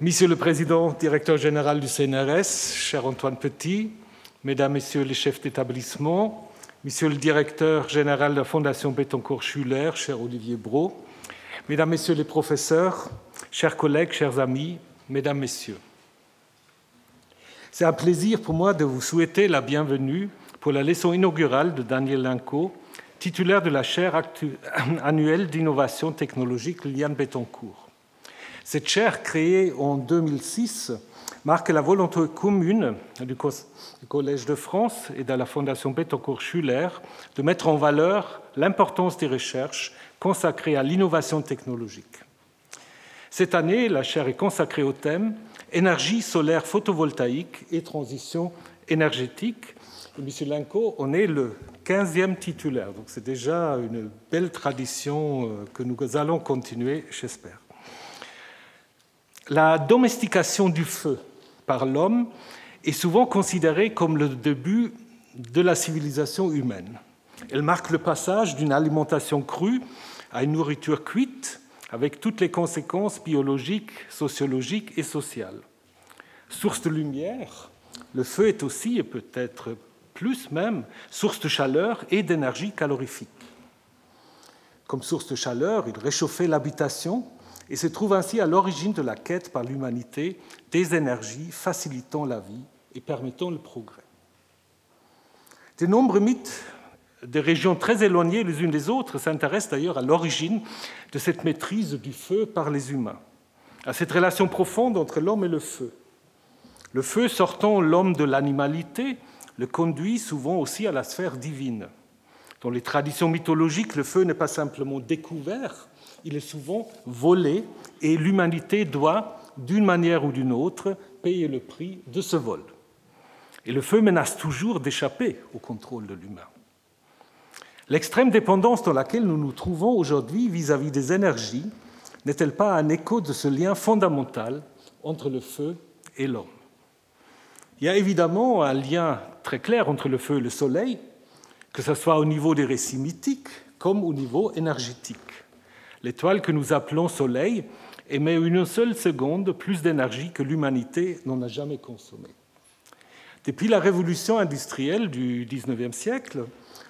Monsieur le Président, directeur général du CNRS, cher Antoine Petit, Mesdames, Messieurs les chefs d'établissement, Monsieur le directeur général de la Fondation Bettencourt-Schuller, cher Olivier Brault, Mesdames, Messieurs les professeurs, chers collègues, chers amis, Mesdames, Messieurs. C'est un plaisir pour moi de vous souhaiter la bienvenue pour la leçon inaugurale de Daniel Linco, titulaire de la chaire annuelle d'innovation technologique Liane Bettencourt. Cette chaire, créée en 2006, marque la volonté commune du Collège de France et de la Fondation Bettencourt-Schuller de mettre en valeur l'importance des recherches consacrées à l'innovation technologique. Cette année, la chaire est consacrée au thème énergie solaire photovoltaïque et transition énergétique. Et M. Linco, on est le 15e titulaire, donc c'est déjà une belle tradition euh, que nous allons continuer, j'espère. La domestication du feu par l'homme est souvent considérée comme le début de la civilisation humaine. Elle marque le passage d'une alimentation crue à une nourriture cuite avec toutes les conséquences biologiques, sociologiques et sociales. Source de lumière, le feu est aussi, et peut-être plus même, source de chaleur et d'énergie calorifique. Comme source de chaleur, il réchauffait l'habitation et se trouve ainsi à l'origine de la quête par l'humanité des énergies facilitant la vie et permettant le progrès. De nombreux mythes des régions très éloignées les unes des autres s'intéressent d'ailleurs à l'origine de cette maîtrise du feu par les humains, à cette relation profonde entre l'homme et le feu. Le feu sortant l'homme de l'animalité le conduit souvent aussi à la sphère divine. Dans les traditions mythologiques, le feu n'est pas simplement découvert, il est souvent volé et l'humanité doit, d'une manière ou d'une autre, payer le prix de ce vol. Et le feu menace toujours d'échapper au contrôle de l'humain. L'extrême dépendance dans laquelle nous nous trouvons aujourd'hui vis-à-vis des énergies n'est-elle pas un écho de ce lien fondamental entre le feu et l'homme? Il y a évidemment un lien très clair entre le feu et le soleil, que ce soit au niveau des récits mythiques comme au niveau énergétique. L'étoile que nous appelons Soleil émet une seule seconde plus d'énergie que l'humanité n'en a jamais consommé. Depuis la révolution industrielle du XIXe siècle,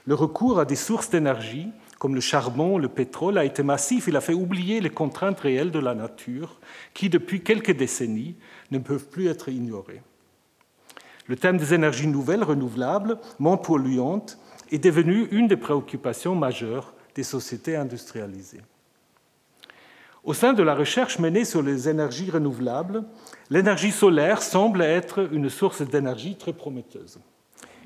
le recours à des sources d'énergie, comme le charbon, le pétrole, a été massif. Il a fait oublier les contraintes réelles de la nature, qui, depuis quelques décennies, ne peuvent plus être ignorées. Le thème des énergies nouvelles, renouvelables, moins polluantes, est devenu une des préoccupations majeures des sociétés industrialisées. Au sein de la recherche menée sur les énergies renouvelables, l'énergie solaire semble être une source d'énergie très prometteuse.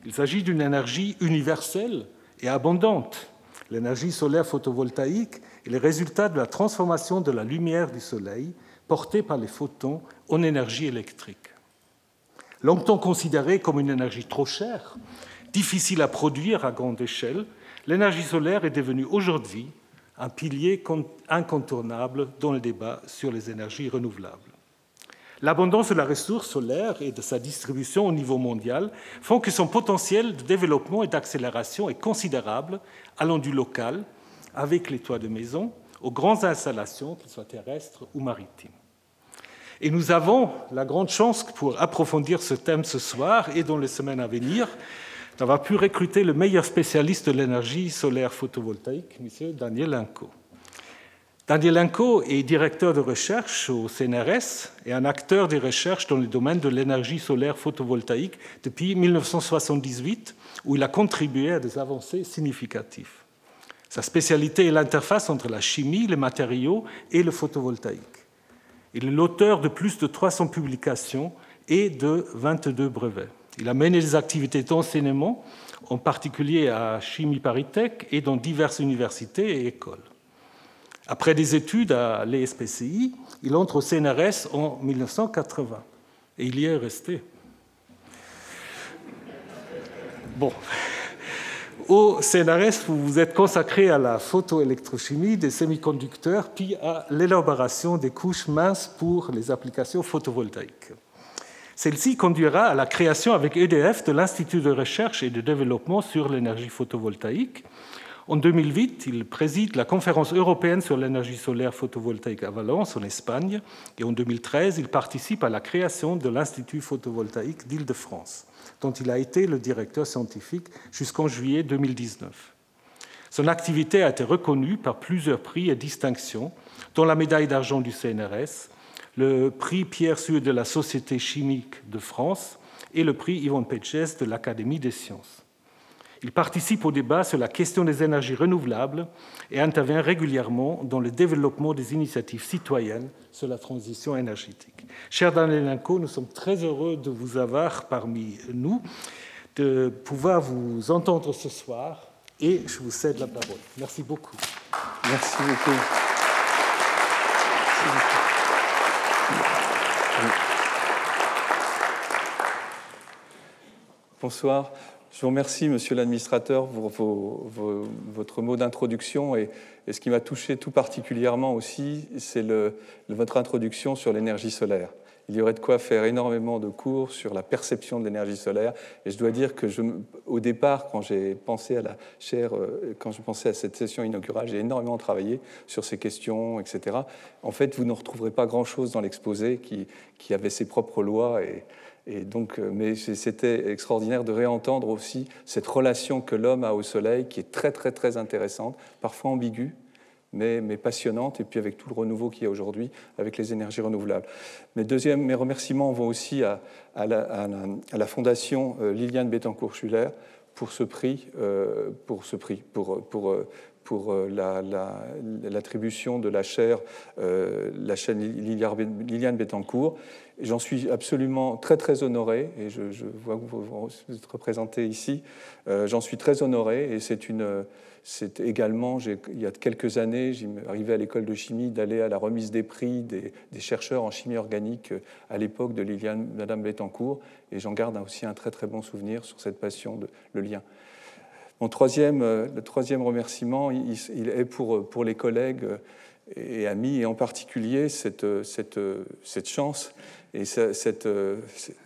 Il s'agit d'une énergie universelle et abondante. L'énergie solaire photovoltaïque est le résultat de la transformation de la lumière du Soleil portée par les photons en énergie électrique. Longtemps considérée comme une énergie trop chère, difficile à produire à grande échelle, l'énergie solaire est devenue aujourd'hui un pilier incontournable dans le débat sur les énergies renouvelables. L'abondance de la ressource solaire et de sa distribution au niveau mondial font que son potentiel de développement et d'accélération est considérable, allant du local, avec les toits de maison, aux grandes installations, qu'elles soient terrestres ou maritimes. Et nous avons la grande chance pour approfondir ce thème ce soir et dans les semaines à venir d'avoir pu recruter le meilleur spécialiste de l'énergie solaire photovoltaïque, M. Daniel Linco. Daniel Linco est directeur de recherche au CNRS et un acteur des recherches dans le domaine de l'énergie solaire photovoltaïque depuis 1978, où il a contribué à des avancées significatives. Sa spécialité est l'interface entre la chimie, les matériaux et le photovoltaïque. Il est l'auteur de plus de 300 publications et de 22 brevets. Il a mené des activités d'enseignement, en particulier à Chimie Paritech et dans diverses universités et écoles. Après des études à l'ESPCI, il entre au CNRS en 1980 et il y est resté. Bon. Au CNRS, vous vous êtes consacré à la photoélectrochimie des semi-conducteurs, puis à l'élaboration des couches minces pour les applications photovoltaïques. Celle-ci conduira à la création avec EDF de l'Institut de recherche et de développement sur l'énergie photovoltaïque, En 2008, il préside la conférence européenne sur l'énergie solaire photovoltaïque à Valence, en Espagne, et en 2013, il participe à la création de l'Institut photovoltaïque d'Île-de-France, dont il a été le directeur scientifique jusqu'en juillet 2019. Son activité a été reconnue par plusieurs prix et distinctions, dont la médaille d'argent du CNRS, le prix Pierre Sue de la Société chimique de France et le prix Yvonne Petches de l'Académie des sciences. Il participe au débat sur la question des énergies renouvelables et intervient régulièrement dans le développement des initiatives citoyennes sur la transition énergétique. Cher Danelenko, nous sommes très heureux de vous avoir parmi nous, de pouvoir vous entendre ce soir et je vous cède la parole. Merci beaucoup. Merci beaucoup. Bonsoir. Je vous remercie, monsieur l'administrateur, pour votre mot d'introduction. Et, ce qui m'a touché tout particulièrement aussi, c'est votre introduction sur l'énergie solaire il y aurait de quoi faire énormément de cours sur la perception de l'énergie solaire. Et je dois dire que au départ, quand j'ai pensé à euh, je pensais à cette session inaugurale, j'ai énormément travaillé sur ces questions, etc. En fait, vous ne retrouverez pas grand-chose dans l'exposé qui, qui, avait ses propres lois. Et, donc, euh, mais c'était extraordinaire de réentendre aussi cette relation que l'homme a au soleil, qui est très, très, très intéressante, parfois ambiguë, mais, passionnante, et puis avec tout le renouveau qu'il y a aujourd'hui avec les énergies renouvelables. Mes, deuxième, mes remerciements vont aussi à, la, Fondation euh, Liliane Bettencourt-Schuller pour ce prix, euh, pour ce prix, pour, pour, pour euh, l'attribution de la chaire, la chaîne Liliane Bettencourt. J'en suis absolument très très honoré, et je, vois que vous êtes représenté ici. J'en suis très honoré, et c'est une c'est également, il y a quelques années, j'arrivais à l'école de chimie d'aller à la remise des prix des, chercheurs en chimie organique euh, à l'époque de Liliane, Madame Bettencourt, et j'en garde aussi un très très bon souvenir sur cette passion, de, le lien. Mon troisième, euh, le troisième remerciement, est pour, pour les collègues euh, et amis, et en particulier cette, cette, cette chance et cette,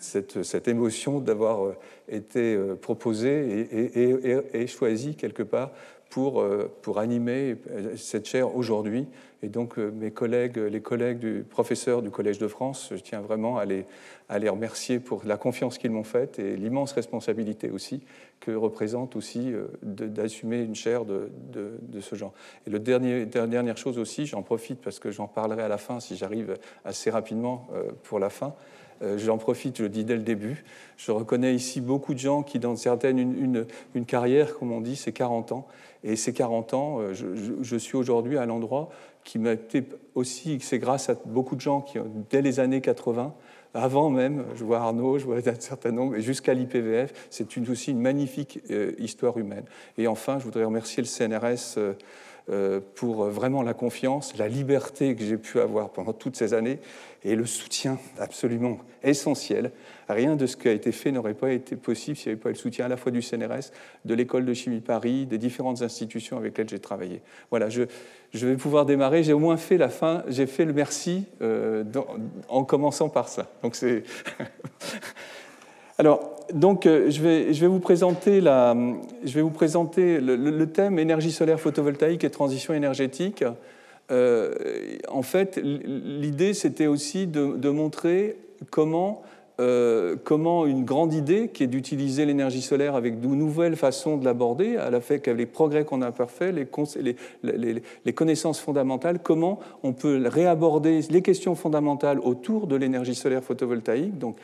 cette, cette émotion d'avoir été proposé et, et, et, choisi quelque part pour, euh, pour animer euh, cette chaire aujourd'hui. Et donc, euh, mes collègues, les collègues du professeur du Collège de France, je tiens vraiment à les, remercier pour la confiance qu'ils m'ont faite et l'immense responsabilité aussi que représente aussi d'assumer une chaire de, ce genre. Et dernier, dernière chose aussi, j'en profite parce que j'en parlerai à la fin si j'arrive assez rapidement pour la fin. J'en profite, je le dis dès le début. Je reconnais ici beaucoup de gens qui, dans certaines, une, une, carrière, comme on dit, c'est 40 ans. Et ces 40 ans, euh, je, suis aujourd'hui à l'endroit qui m'a été aussi, c'est grâce à beaucoup de gens qui, dès les années 80, avant même, je vois Arnaud, je vois un certain nombre, jusqu'à l'IPVF, c'est aussi une magnifique euh, histoire humaine. Et enfin, je voudrais remercier le CNRS euh, pour vraiment la confiance, la liberté que j'ai pu avoir pendant toutes ces années et le soutien absolument essentiel. Rien de ce qui a été fait n'aurait pas été possible s'il n'y avait pas eu le soutien à la fois du CNRS, de l'école de chimie Paris, des différentes institutions avec lesquelles j'ai travaillé. Voilà, je, je, vais pouvoir démarrer. J'ai au moins fait la fin, j'ai fait le merci euh, en commençant par ça. Donc c'est. Alors, donc, euh, je, vais, vous présenter, le, thème énergie solaire photovoltaïque et transition énergétique. Euh, en fait, l'idée, c'était aussi de, montrer comment euh, comment une grande idée, qui est d'utiliser l'énergie solaire avec de nouvelles façons de l'aborder, à la fait qu'avec les progrès qu'on a fait, les, les, connaissances fondamentales, comment on peut réaborder les questions fondamentales autour de l'énergie solaire photovoltaïque, donc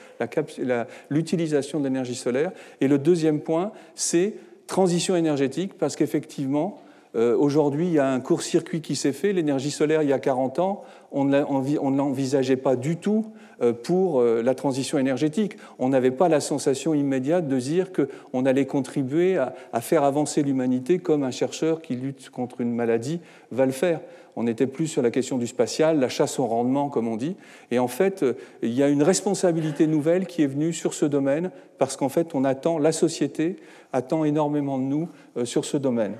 l'utilisation de l'énergie solaire. Et le deuxième point, c'est transition énergétique, parce qu'effectivement, euh, Aujourd'hui, il y a un court-circuit qui s'est fait. L'énergie solaire, il y a 40 ans, on ne l'envisageait pas du tout pour euh, la transition énergétique. On n'avait pas la sensation immédiate de dire qu'on allait contribuer à, faire avancer l'humanité comme un chercheur qui lutte contre une maladie va le faire. On n'était plus sur la question du spatial, la chasse au rendement, comme on dit. Et en fait, euh, il y a une responsabilité nouvelle qui est venue sur ce domaine, parce qu'en fait, on attend, la société attend énormément de nous sur ce domaine.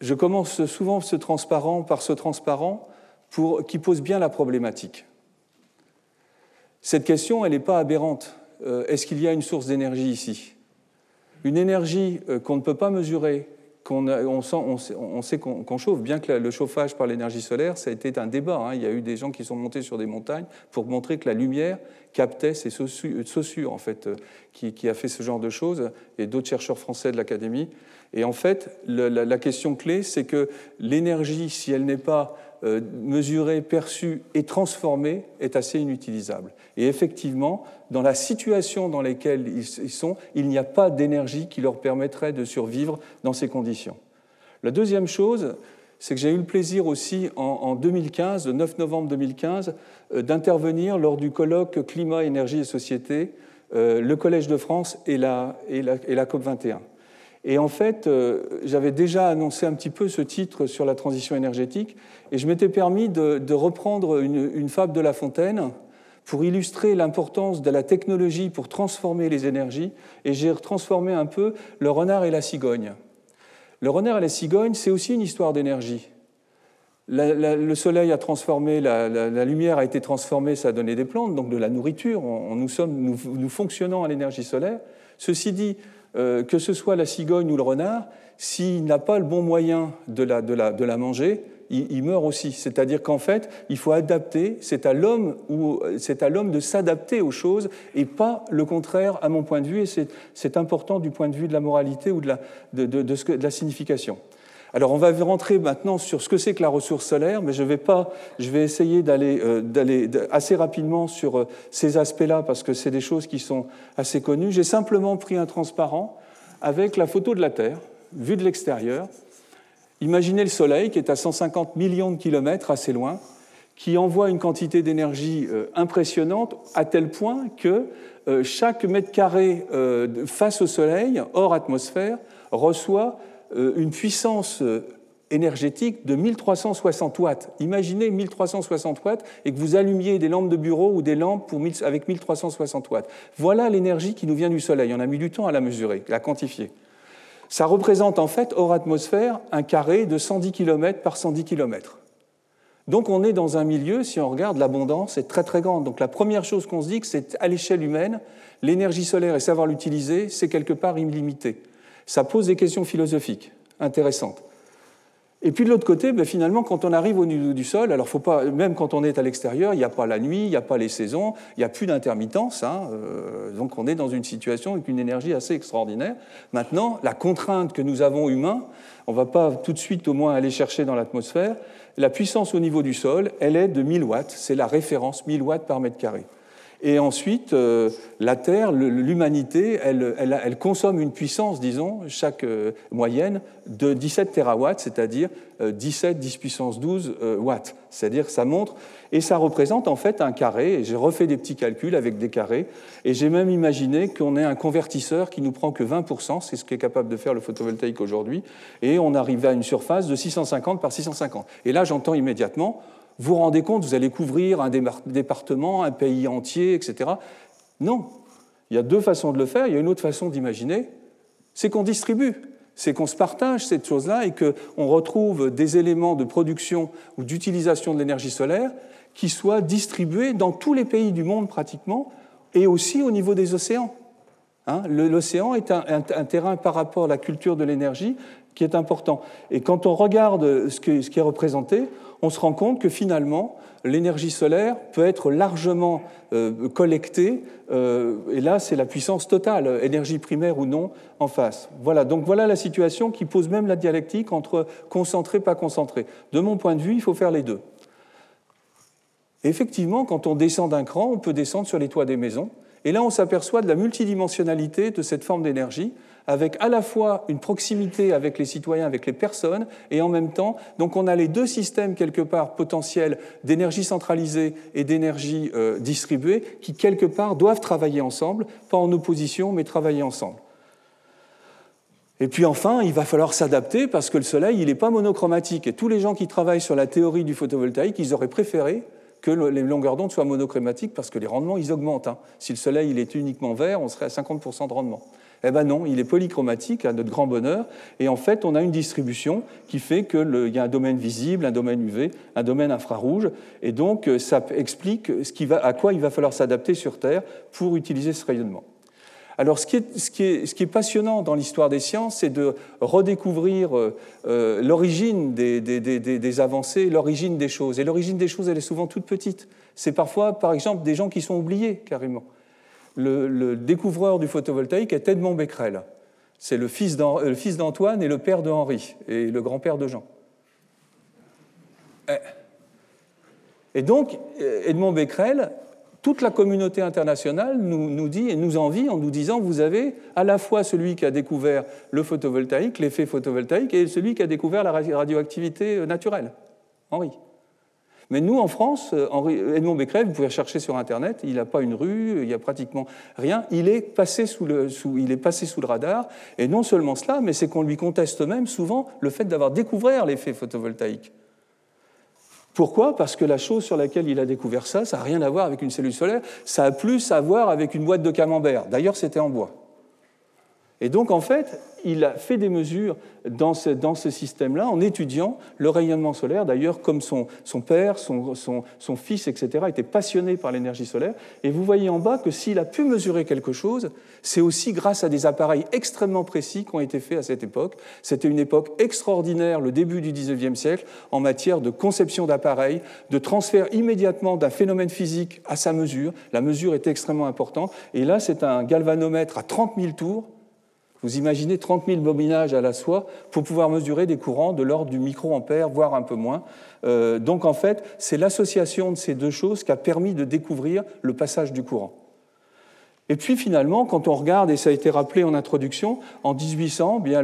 Je commence souvent ce transparent par ce transparent qui pose bien la problématique. Cette question, elle n'est pas aberrante. Euh, est-ce qu'il y a une source d'énergie ici? Une énergie euh, qu'on ne peut pas mesurer, qu'on on, on, sait qu'on chauffe, bien que le chauffage par l'énergie solaire, ça a été un débat. Hein. Il y a eu des gens qui sont montés sur des montagnes pour montrer que la lumière captait ces Saussure, en fait, euh, qui, a fait ce genre de choses, et d'autres chercheurs français de l'Académie. Et en fait, la question clé, c'est que l'énergie, si elle n'est pas euh, mesurée, perçue et transformée est assez inutilisable. Et effectivement, dans la situation dans laquelle ils sont, il n'y a pas d'énergie qui leur permettrait de survivre dans ces conditions. La deuxième chose, c'est que j'ai eu le plaisir aussi en, 2015, le 9 novembre 2015, euh, d'intervenir lors du colloque Climat, Énergie et Société, euh, le Collège de France et la, COP 21. Et en fait, euh, j'avais déjà annoncé un petit peu ce titre sur la transition énergétique, et je m'étais permis de, reprendre une, fable de La Fontaine pour illustrer l'importance de la technologie pour transformer les énergies, et j'ai transformé un peu le renard et la cigogne. Le renard et la cigogne, c'est aussi une histoire d'énergie. le soleil a transformé, la, lumière a été transformée, ça a donné des plantes, donc de la nourriture. nous, sommes, nous, nous fonctionnons à l'énergie solaire. Ceci dit, euh, que ce soit la cigogne ou le renard, s'il n'a pas le bon moyen de la, de la, de la manger, il, meurt aussi. C'est-à-dire qu'en fait, il faut adapter, c'est à l'homme c'est à l'homme de s'adapter aux choses et pas le contraire à mon point de vue, et c'est important du point de vue de la moralité ou de la, de, de, de la signification. Alors on va rentrer maintenant sur ce que c'est que la ressource solaire, mais je vais, pas, je vais essayer d'aller euh, assez rapidement sur euh, ces aspects-là parce que c'est des choses qui sont assez connues. J'ai simplement pris un transparent avec la photo de la Terre, vue de l'extérieur. Imaginez le Soleil qui est à 150 millions de kilomètres, assez loin, qui envoie une quantité d'énergie euh, impressionnante à tel point que chaque mètre carré face au Soleil, hors atmosphère, reçoit une puissance euh, énergétique de 1360 watts. Imaginez 1360 watts et que vous allumiez des lampes de bureau ou des lampes avec 1360 watts. Voilà l'énergie qui nous vient du Soleil. On a mis du temps à la mesurer, à la quantifier. Ça représente en fait, hors atmosphère, un carré de 110 km par 110 km. Donc on est dans un milieu, si on regarde, l'abondance est très très grande. Donc la première chose qu'on se dit, c'est à l'échelle humaine, l'énergie solaire et savoir l'utiliser, c'est quelque part illimité ça pose des questions philosophiques intéressantes. Et puis de l'autre côté, ben, finalement, quand on arrive au niveau du sol, alors faut pas, même quand on est à l'extérieur, il n'y a pas la nuit, il n'y a pas les saisons, il n'y a plus d'intermittence. Hein, euh, donc on est dans une situation avec une énergie assez extraordinaire. Maintenant, la contrainte que nous avons humains, on ne va pas tout de suite au moins aller chercher dans l'atmosphère. La puissance au niveau du sol, elle est de 1000 watts. C'est la référence 1000 watts par mètre carré. Et ensuite, euh, la Terre, l'humanité, elle, elle, consomme une puissance, disons, chaque euh, moyenne, de 17 terawatts, c'est-à-dire 17, 10 puissance 12 euh, watts. C'est-à-dire ça montre, et ça représente en fait un carré, j'ai refait des petits calculs avec des carrés, et j'ai même imaginé qu'on ait un convertisseur qui nous prend que 20%, c'est ce qu'est capable de faire le photovoltaïque aujourd'hui, et on arrive à une surface de 650 par 650. Et là, j'entends immédiatement, vous vous rendez compte, vous allez couvrir un département, un pays entier, etc. Non. Il y a deux façons de le faire. Il y a une autre façon d'imaginer, c'est qu'on distribue, c'est qu'on se partage cette chose-là et qu'on retrouve des éléments de production ou d'utilisation de l'énergie solaire qui soient distribués dans tous les pays du monde pratiquement et aussi au niveau des océans. Hein, l'océan est un, terrain par rapport à la culture de l'énergie qui est important. Et quand on regarde ce, qui est représenté, on se rend compte que finalement, l'énergie solaire peut être largement euh, collectée, euh, et là, c'est la puissance totale, énergie primaire ou non, en face. Voilà, donc voilà la situation qui pose même la dialectique entre concentré, pas concentré. De mon point de vue, il faut faire les deux. effectivement, quand on descend d'un cran, on peut descendre sur les toits des maisons, et là, on s'aperçoit de la multidimensionnalité de cette forme d'énergie, avec à la fois une proximité avec les citoyens, avec les personnes, et en même temps, donc on a les deux systèmes quelque part potentiels d'énergie centralisée et d'énergie euh, distribuée qui quelque part doivent travailler ensemble, pas en opposition, mais travailler ensemble. Et puis enfin, il va falloir s'adapter parce que le Soleil, il n'est pas monochromatique. Et tous les gens qui travaillent sur la théorie du photovoltaïque, ils auraient préféré que les longueurs d'onde soient monochromatiques parce que les rendements, ils augmentent. Hein. Si le Soleil il est uniquement vert, on serait à 50% de rendement. Eh bien non, il est polychromatique à notre grand bonheur, et en fait on a une distribution qui fait qu'il y a un domaine visible, un domaine UV, un domaine infrarouge, et donc ça explique à quoi il va falloir s'adapter sur Terre pour utiliser ce rayonnement. Alors ce qui est, passionnant dans l'histoire des sciences, c'est de redécouvrir euh, euh, l'origine des, avancées, l'origine des choses. Et l'origine des choses, elle est souvent toute petite. C'est parfois, par exemple, des gens qui sont oubliés carrément. Le, découvreur du photovoltaïque est Edmond Becquerel. C'est le fils d'Antoine et le père de Henri, et le grand-père de Jean. Eh. Et donc, Edmond Becquerel, toute la communauté internationale nous, dit et nous envie en nous disant vous avez à la fois celui qui a découvert le photovoltaïque, l'effet photovoltaïque, et celui qui a découvert la radioactivité euh, naturelle, Henri. Mais nous, en France, euh, Henri, Edmond Becquerel, vous pouvez chercher sur Internet, il n'a pas une rue, il n'y a pratiquement rien. Il est, passé sous le, il est passé sous le radar. Et non seulement cela, mais c'est qu'on lui conteste même souvent le fait d'avoir découvert l'effet photovoltaïque. Pourquoi? Parce que la chose sur laquelle il a découvert ça, ça n'a rien à voir avec une cellule solaire, ça a plus à voir avec une boîte de camembert. D'ailleurs, c'était en bois. Et donc, en fait, il a fait des mesures dans ce, dans ce système-là en étudiant le rayonnement solaire. D'ailleurs, comme son, son père, son, son, son, fils, etc., étaient passionnés par l'énergie solaire. Et vous voyez en bas que s'il a pu mesurer quelque chose, c'est aussi grâce à des appareils extrêmement précis qui ont été faits à cette époque. C'était une époque extraordinaire, le début du 19e siècle, en matière de conception d'appareils, de transfert immédiatement d'un phénomène physique à sa mesure. La mesure était extrêmement importante. Et là, c'est un galvanomètre à 30 000 tours vous imaginez 30 000 bobinages à la soie pour pouvoir mesurer des courants de l'ordre du microampère, voire un peu moins. Euh, donc en fait, c'est l'association de ces deux choses qui a permis de découvrir le passage du courant. Et puis finalement, quand on regarde, et ça a été rappelé en introduction, en 1800, eh bien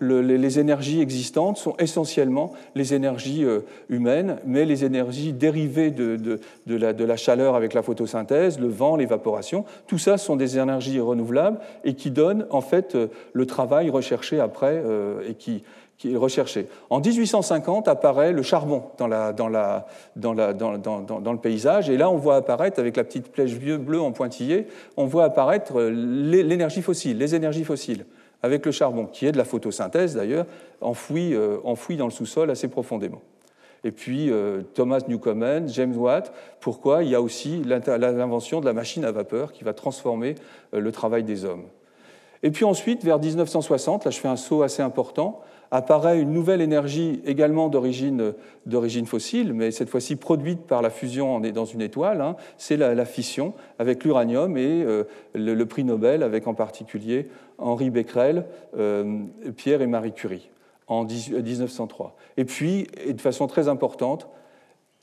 les énergies existantes sont essentiellement les énergies euh, humaines, mais les énergies dérivées de, la, chaleur avec la photosynthèse, le vent, l'évaporation, tout ça sont des énergies renouvelables et qui donnent en fait euh, le travail recherché après euh, et qui, qui recherché. En 1850 apparaît le charbon dans, le paysage, et là on voit apparaître, avec la petite flèche bleue en pointillé, on voit apparaître l'énergie fossile, les énergies fossiles, avec le charbon, qui est de la photosynthèse d'ailleurs, enfoui, euh, dans le sous-sol assez profondément. Et puis euh, Thomas Newcomen, James Watt, pourquoi il y a aussi l'invention de la machine à vapeur qui va transformer euh, le travail des hommes. Et puis ensuite, vers 1960, là je fais un saut assez important, apparaît une nouvelle énergie également d'origine fossile, mais cette fois-ci produite par la fusion dans une étoile, hein. c'est la, fission avec l'uranium et euh, le, prix Nobel avec en particulier Henri Becquerel, euh, Pierre et Marie Curie en 1903. Et puis, et de façon très importante,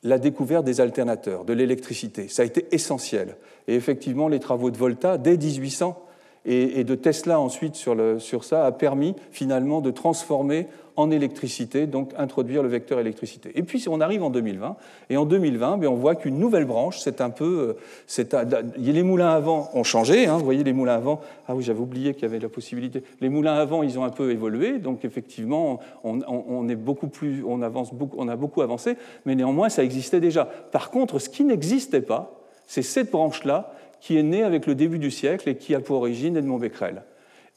la découverte des alternateurs, de l'électricité. Ça a été essentiel. Et effectivement, les travaux de Volta, dès 1800, et, de Tesla ensuite sur, ça a permis finalement de transformer en électricité, donc introduire le vecteur électricité. Et puis on arrive en 2020, et en 2020, bien, on voit qu'une nouvelle branche, c'est un peu... C'est, les moulins à vent ont changé, hein, vous voyez les moulins à vent, ah oui j'avais oublié qu'il y avait la possibilité, les moulins à vent ils ont un peu évolué, donc effectivement on, on est beaucoup plus, on, avance on a beaucoup avancé, mais néanmoins ça existait déjà. Par contre, ce qui n'existait pas, c'est cette branche-là qui est né avec le début du siècle et qui a pour origine Edmond Becquerel.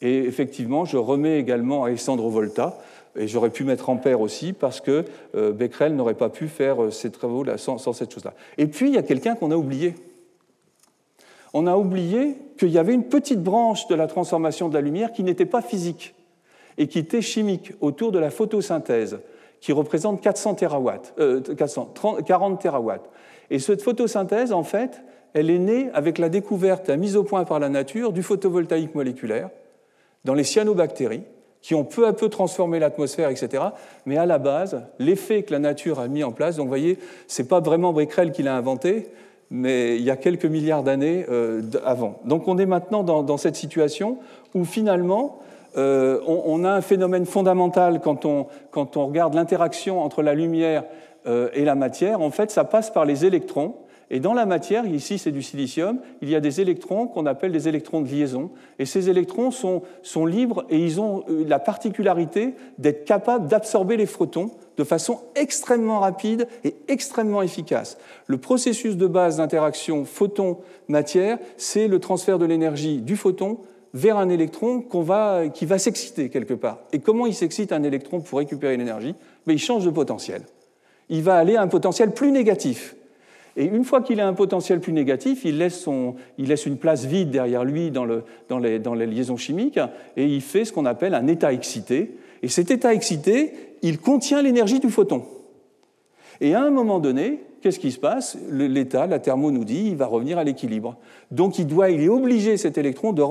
Et effectivement, je remets également Alessandro Volta, et j'aurais pu mettre Ampère aussi, parce que euh, Becquerel n'aurait pas pu faire euh, ces travaux-là sans, cette chose-là. Et puis, il y a quelqu'un qu'on a oublié. On a oublié qu'il y avait une petite branche de la transformation de la lumière qui n'était pas physique et qui était chimique, autour de la photosynthèse, qui représente 400 terawatts, 40 terawatts. Et cette photosynthèse, en fait, elle est née avec la découverte, la mise au point par la nature du photovoltaïque moléculaire dans les cyanobactéries, qui ont peu à peu transformé l'atmosphère, etc. Mais à la base, l'effet que la nature a mis en place, donc vous voyez, ce n'est pas vraiment Becquerel qui l'a inventé, mais il y a quelques milliards d'années euh, avant. Donc on est maintenant dans, cette situation où finalement, euh, on, a un phénomène fondamental quand on, quand on regarde l'interaction entre la lumière euh, et la matière. En fait, ça passe par les électrons et dans la matière, ici c'est du silicium, il y a des électrons qu'on appelle des électrons de liaison. Et ces électrons sont, libres et ils ont euh, la particularité d'être capables d'absorber les photons de façon extrêmement rapide et extrêmement efficace. Le processus de base d'interaction photon-matière, c'est le transfert de l'énergie du photon vers un électron va, qui va s'exciter quelque part. Et comment il s'excite un électron pour récupérer l'énergie? Il change de potentiel. Il va aller à un potentiel plus négatif. Et une fois qu'il a un potentiel plus négatif, il laisse, une place vide derrière lui dans, le, dans, les, liaisons chimiques et il fait ce qu'on appelle un état excité. Et cet état excité, il contient l'énergie du photon. Et à un moment donné, qu'est-ce qui se passe? L'état, la thermo nous dit, il va revenir à l'équilibre. Donc il, doit, est obligé, cet électron, de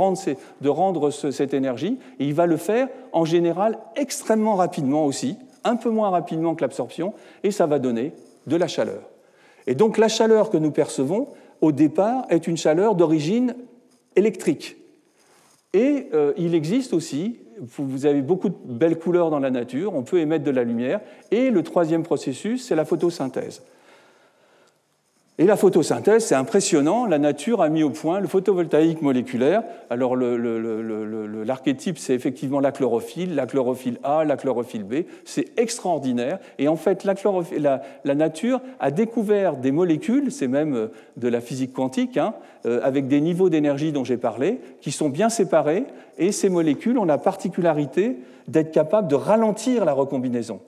rendre cette énergie, et il va le faire en général extrêmement rapidement aussi, un peu moins rapidement que l'absorption, et ça va donner de la chaleur. Et donc la chaleur que nous percevons, au départ, est une chaleur d'origine électrique. Et euh, il existe aussi, vous avez beaucoup de belles couleurs dans la nature, on peut émettre de la lumière, et le troisième processus, c'est la photosynthèse. Et la photosynthèse, c'est impressionnant. La nature a mis au point le photovoltaïque moléculaire. Alors l'archétype, c'est effectivement la chlorophylle, la chlorophylle A, la chlorophylle B. C'est extraordinaire. Et en fait, la, la, nature a découvert des molécules, c'est même euh, de la physique quantique, hein, euh, avec des niveaux d'énergie dont j'ai parlé, qui sont bien séparés. Et ces molécules ont la particularité d'être capables de ralentir la recombinaison.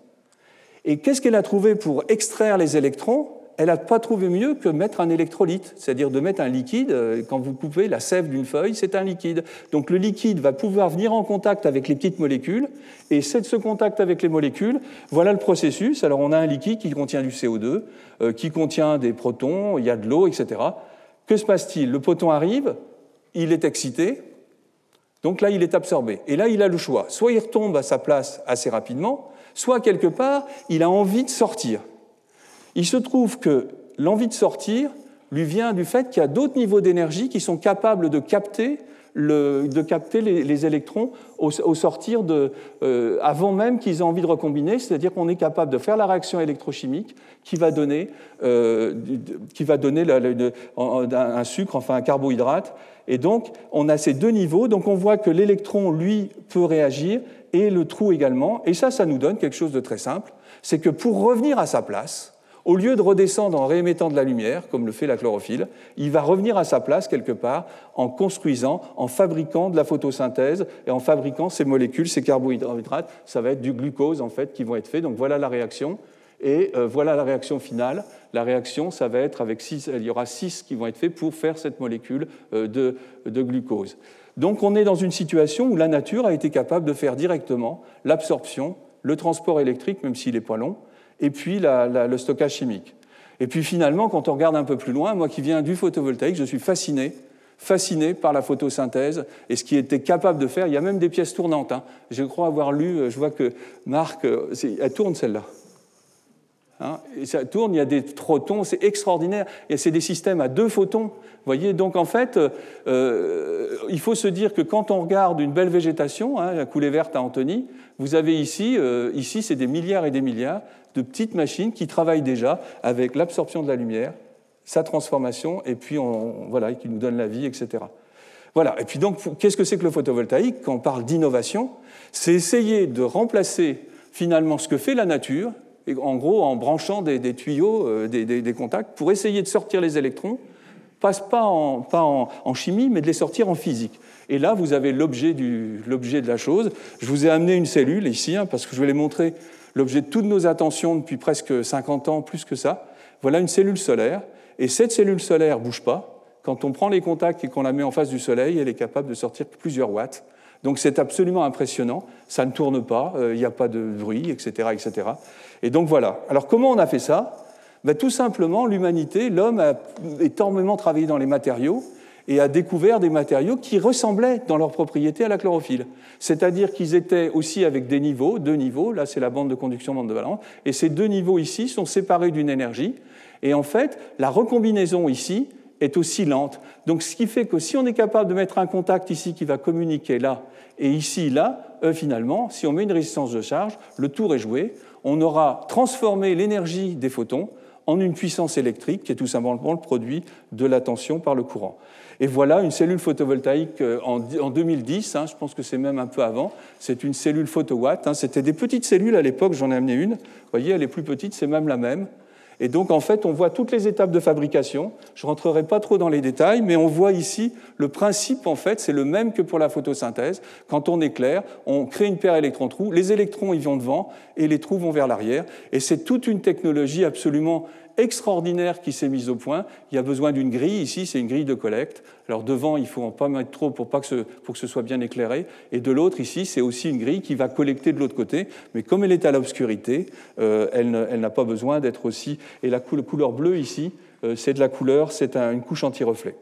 Et qu'est-ce qu'elle a trouvé pour extraire les électrons? Elle n'a pas trouvé mieux que mettre un électrolyte, c'est-à-dire de mettre un liquide. Euh, quand vous coupez la sève d'une feuille, c'est un liquide. Donc le liquide va pouvoir venir en contact avec les petites molécules, et c'est de ce contact avec les molécules, voilà le processus. Alors on a un liquide qui contient du CO2, euh, qui contient des protons, il y a de l'eau, etc. Que se passe-t-il? Le proton arrive, il est excité, donc là il est absorbé. Et là il a le choix. Soit il retombe à sa place assez rapidement, soit quelque part il a envie de sortir. Il se trouve que l'envie de sortir lui vient du fait qu'il y a d'autres niveaux d'énergie qui sont capables de capter, de capter les, électrons au, sortir de, euh, avant même qu'ils aient envie de recombiner, c'est-à-dire qu'on est capable de faire la réaction électrochimique qui va donner, euh, qui va donner un sucre, enfin un carbohydrate. Et donc, on a ces deux niveaux. Donc, on voit que l'électron, lui, peut réagir et le trou également. Et ça, ça nous donne quelque chose de très simple. C'est que pour revenir à sa place, au lieu de redescendre en réémettant de la lumière, comme le fait la chlorophylle, il va revenir à sa place quelque part en construisant, en fabriquant de la photosynthèse et en fabriquant ces molécules, ces carbohydrates. Ça va être du glucose en fait qui vont être faits. Donc voilà la réaction. Et euh, voilà la réaction finale. La réaction, ça va être avec six, il y aura six qui vont être faits pour faire cette molécule euh, de, de glucose. Donc on est dans une situation où la nature a été capable de faire directement l'absorption, le transport électrique, même s'il n'est pas long, et puis le stockage chimique. Et puis finalement, quand on regarde un peu plus loin, moi qui viens du photovoltaïque, je suis fasciné, fasciné par la photosynthèse et ce qui était capable de faire. Il y a même des pièces tournantes. Hein. Je crois avoir lu, euh, je vois que Marc, euh, elle tourne celle-là. Hein, ça tourne, il y a des protons, c'est extraordinaire. Et c'est des systèmes à deux photons. Voyez, donc en fait, euh, il faut se dire que quand on regarde une belle végétation, hein, la coulée verte à Antony, vous avez ici, ici c'est des milliards et des milliards de petites machines qui travaillent déjà avec l'absorption de la lumière, sa transformation, et puis on, voilà, qui nous donne la vie, etc. Voilà. Et puis donc, qu'est-ce que c'est que le photovoltaïque? Quand on parle d'innovation, c'est essayer de remplacer finalement ce que fait la nature, en gros en branchant des, tuyaux, euh, des, contacts, pour essayer de sortir les électrons, passe pas, en, chimie, mais de les sortir en physique. Et là, vous avez l'objet de la chose. Je vous ai amené une cellule ici, hein, parce que je vais montrer l'objet de toutes nos attentions depuis presque 50 ans, plus que ça. Voilà une cellule solaire, et cette cellule solaire ne bouge pas. Quand on prend les contacts et qu'on la met en face du Soleil, elle est capable de sortir plusieurs watts. Donc c'est absolument impressionnant. Ça ne tourne pas, euh, il n'y a pas de bruit, etc., etc. Et donc voilà. Alors comment on a fait ça? Ben, Tout simplement, l'humanité, l'homme a énormément travaillé dans les matériaux et a découvert des matériaux qui ressemblaient dans leur propriété à la chlorophylle. C'est-à-dire qu'ils étaient aussi avec des niveaux, deux niveaux, là c'est la bande de conduction, bande de valence, et ces deux niveaux ici sont séparés d'une énergie, et en fait, la recombinaison ici est aussi lente. Donc ce qui fait que si on est capable de mettre un contact ici qui va communiquer là, et ici, là, euh, finalement, si on met une résistance de charge, le tour est joué, on aura transformé l'énergie des photons en une puissance électrique qui est tout simplement le produit de la tension par le courant. Et voilà une cellule photovoltaïque euh, en 2010, hein, je pense que c'est même un peu avant, c'est une cellule photowatt. Hein, C'était des petites cellules à l'époque, j'en ai amené une. Vous voyez, elle est plus petite, c'est même la même. Et donc, en fait, on voit toutes les étapes de fabrication. Je ne rentrerai pas trop dans les détails, mais on voit ici le principe, en fait, c'est le même que pour la photosynthèse. Quand on éclaire, on crée une paire électron-trou, les électrons, ils vont devant, et les trous vont vers l'arrière. Et c'est toute une technologie absolument extraordinaire qui s'est mise au point. Il y a besoin d'une grille. Ici, c'est une grille de collecte. Alors devant, il faut en pas mettre trop pour, pas que ce, que ce soit bien éclairé. Et de l'autre, ici, c'est aussi une grille qui va collecter de l'autre côté. Mais comme elle est à l'obscurité, euh, elle, n'a pas besoin d'être aussi. Et la couleur bleue ici, euh, c'est de la couleur, c'est une couche anti-reflet.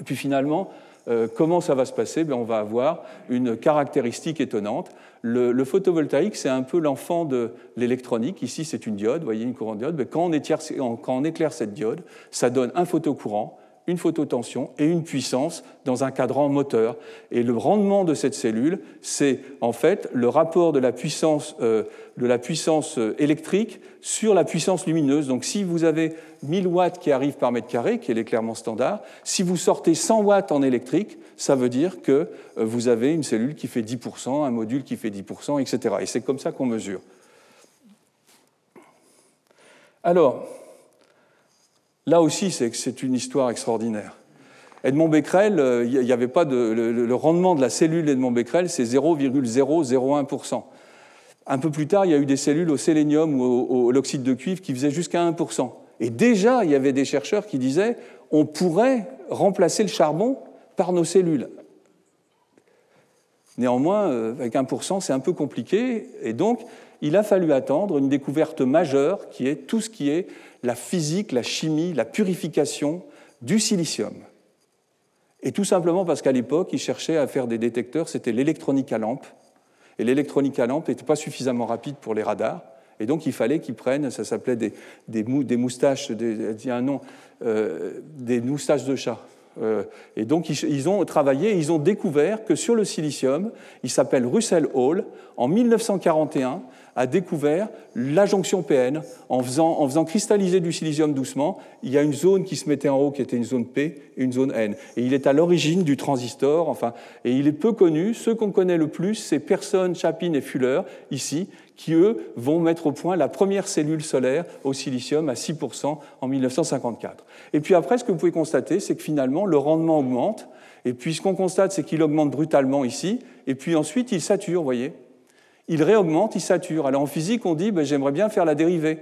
Et puis finalement, euh, comment ça va se passer? Ben, On va avoir une caractéristique étonnante. Le, photovoltaïque, c'est un peu l'enfant de l'électronique. Ici, c'est une diode, vous voyez une courante diode. Ben, quand, on quand on éclaire cette diode, ça donne un photocourant une phototension et une puissance dans un cadran moteur. Et le rendement de cette cellule, c'est en fait le rapport de la puissance, euh, de la puissance euh, électrique sur la puissance lumineuse. Donc si vous avez 1000 watts qui arrivent par mètre carré, qui est l'éclairement standard, si vous sortez 100 watts en électrique, ça veut dire que euh, vous avez une cellule qui fait 10%, un module qui fait 10%, etc. Et c'est comme ça qu'on mesure. Alors, Là aussi, c'est une histoire extraordinaire. Edmond Becquerel, il euh, n'y avait pas le, rendement de la cellule d'Edmond Becquerel, c'est 0,001%. Un peu plus tard, il y a eu des cellules au sélénium ou à l'oxyde de cuivre qui faisaient jusqu'à 1%. Et déjà, il y avait des chercheurs qui disaient on pourrait remplacer le charbon par nos cellules. Néanmoins, euh, avec 1%, c'est un peu compliqué. Et donc, il a fallu attendre une découverte majeure qui est tout ce qui est la physique, la chimie, la purification du silicium. Et tout simplement parce qu'à l'époque, ils cherchaient à faire des détecteurs, c'était l'électronique à lampe. Et l'électronique à lampe n'était pas suffisamment rapide pour les radars. Et donc il fallait qu'ils prennent, ça s'appelait des, moustaches, des, un nom, euh, des moustaches de chat. Euh, et donc ils, ont travaillé, ils ont découvert que sur le silicium, il s'appelle Russell Hall, en 1941, a découvert la jonction PN en faisant, en faisant, cristalliser du silicium doucement. Il y a une zone qui se mettait en haut qui était une zone P et une zone N. Et il est à l'origine du transistor. Enfin, et il est peu connu. Ceux qu'on connaît le plus, c'est Persson, Chapin et Fuller ici, qui eux vont mettre au point la première cellule solaire au silicium à 6% en 1954. Et puis après, ce que vous pouvez constater, c'est que finalement le rendement augmente. Et puis ce qu'on constate, c'est qu'il augmente brutalement ici. Et puis ensuite, il sature, vous voyez il réaugmente, il sature. Alors en physique, on dit ben, j'aimerais bien faire la dérivée.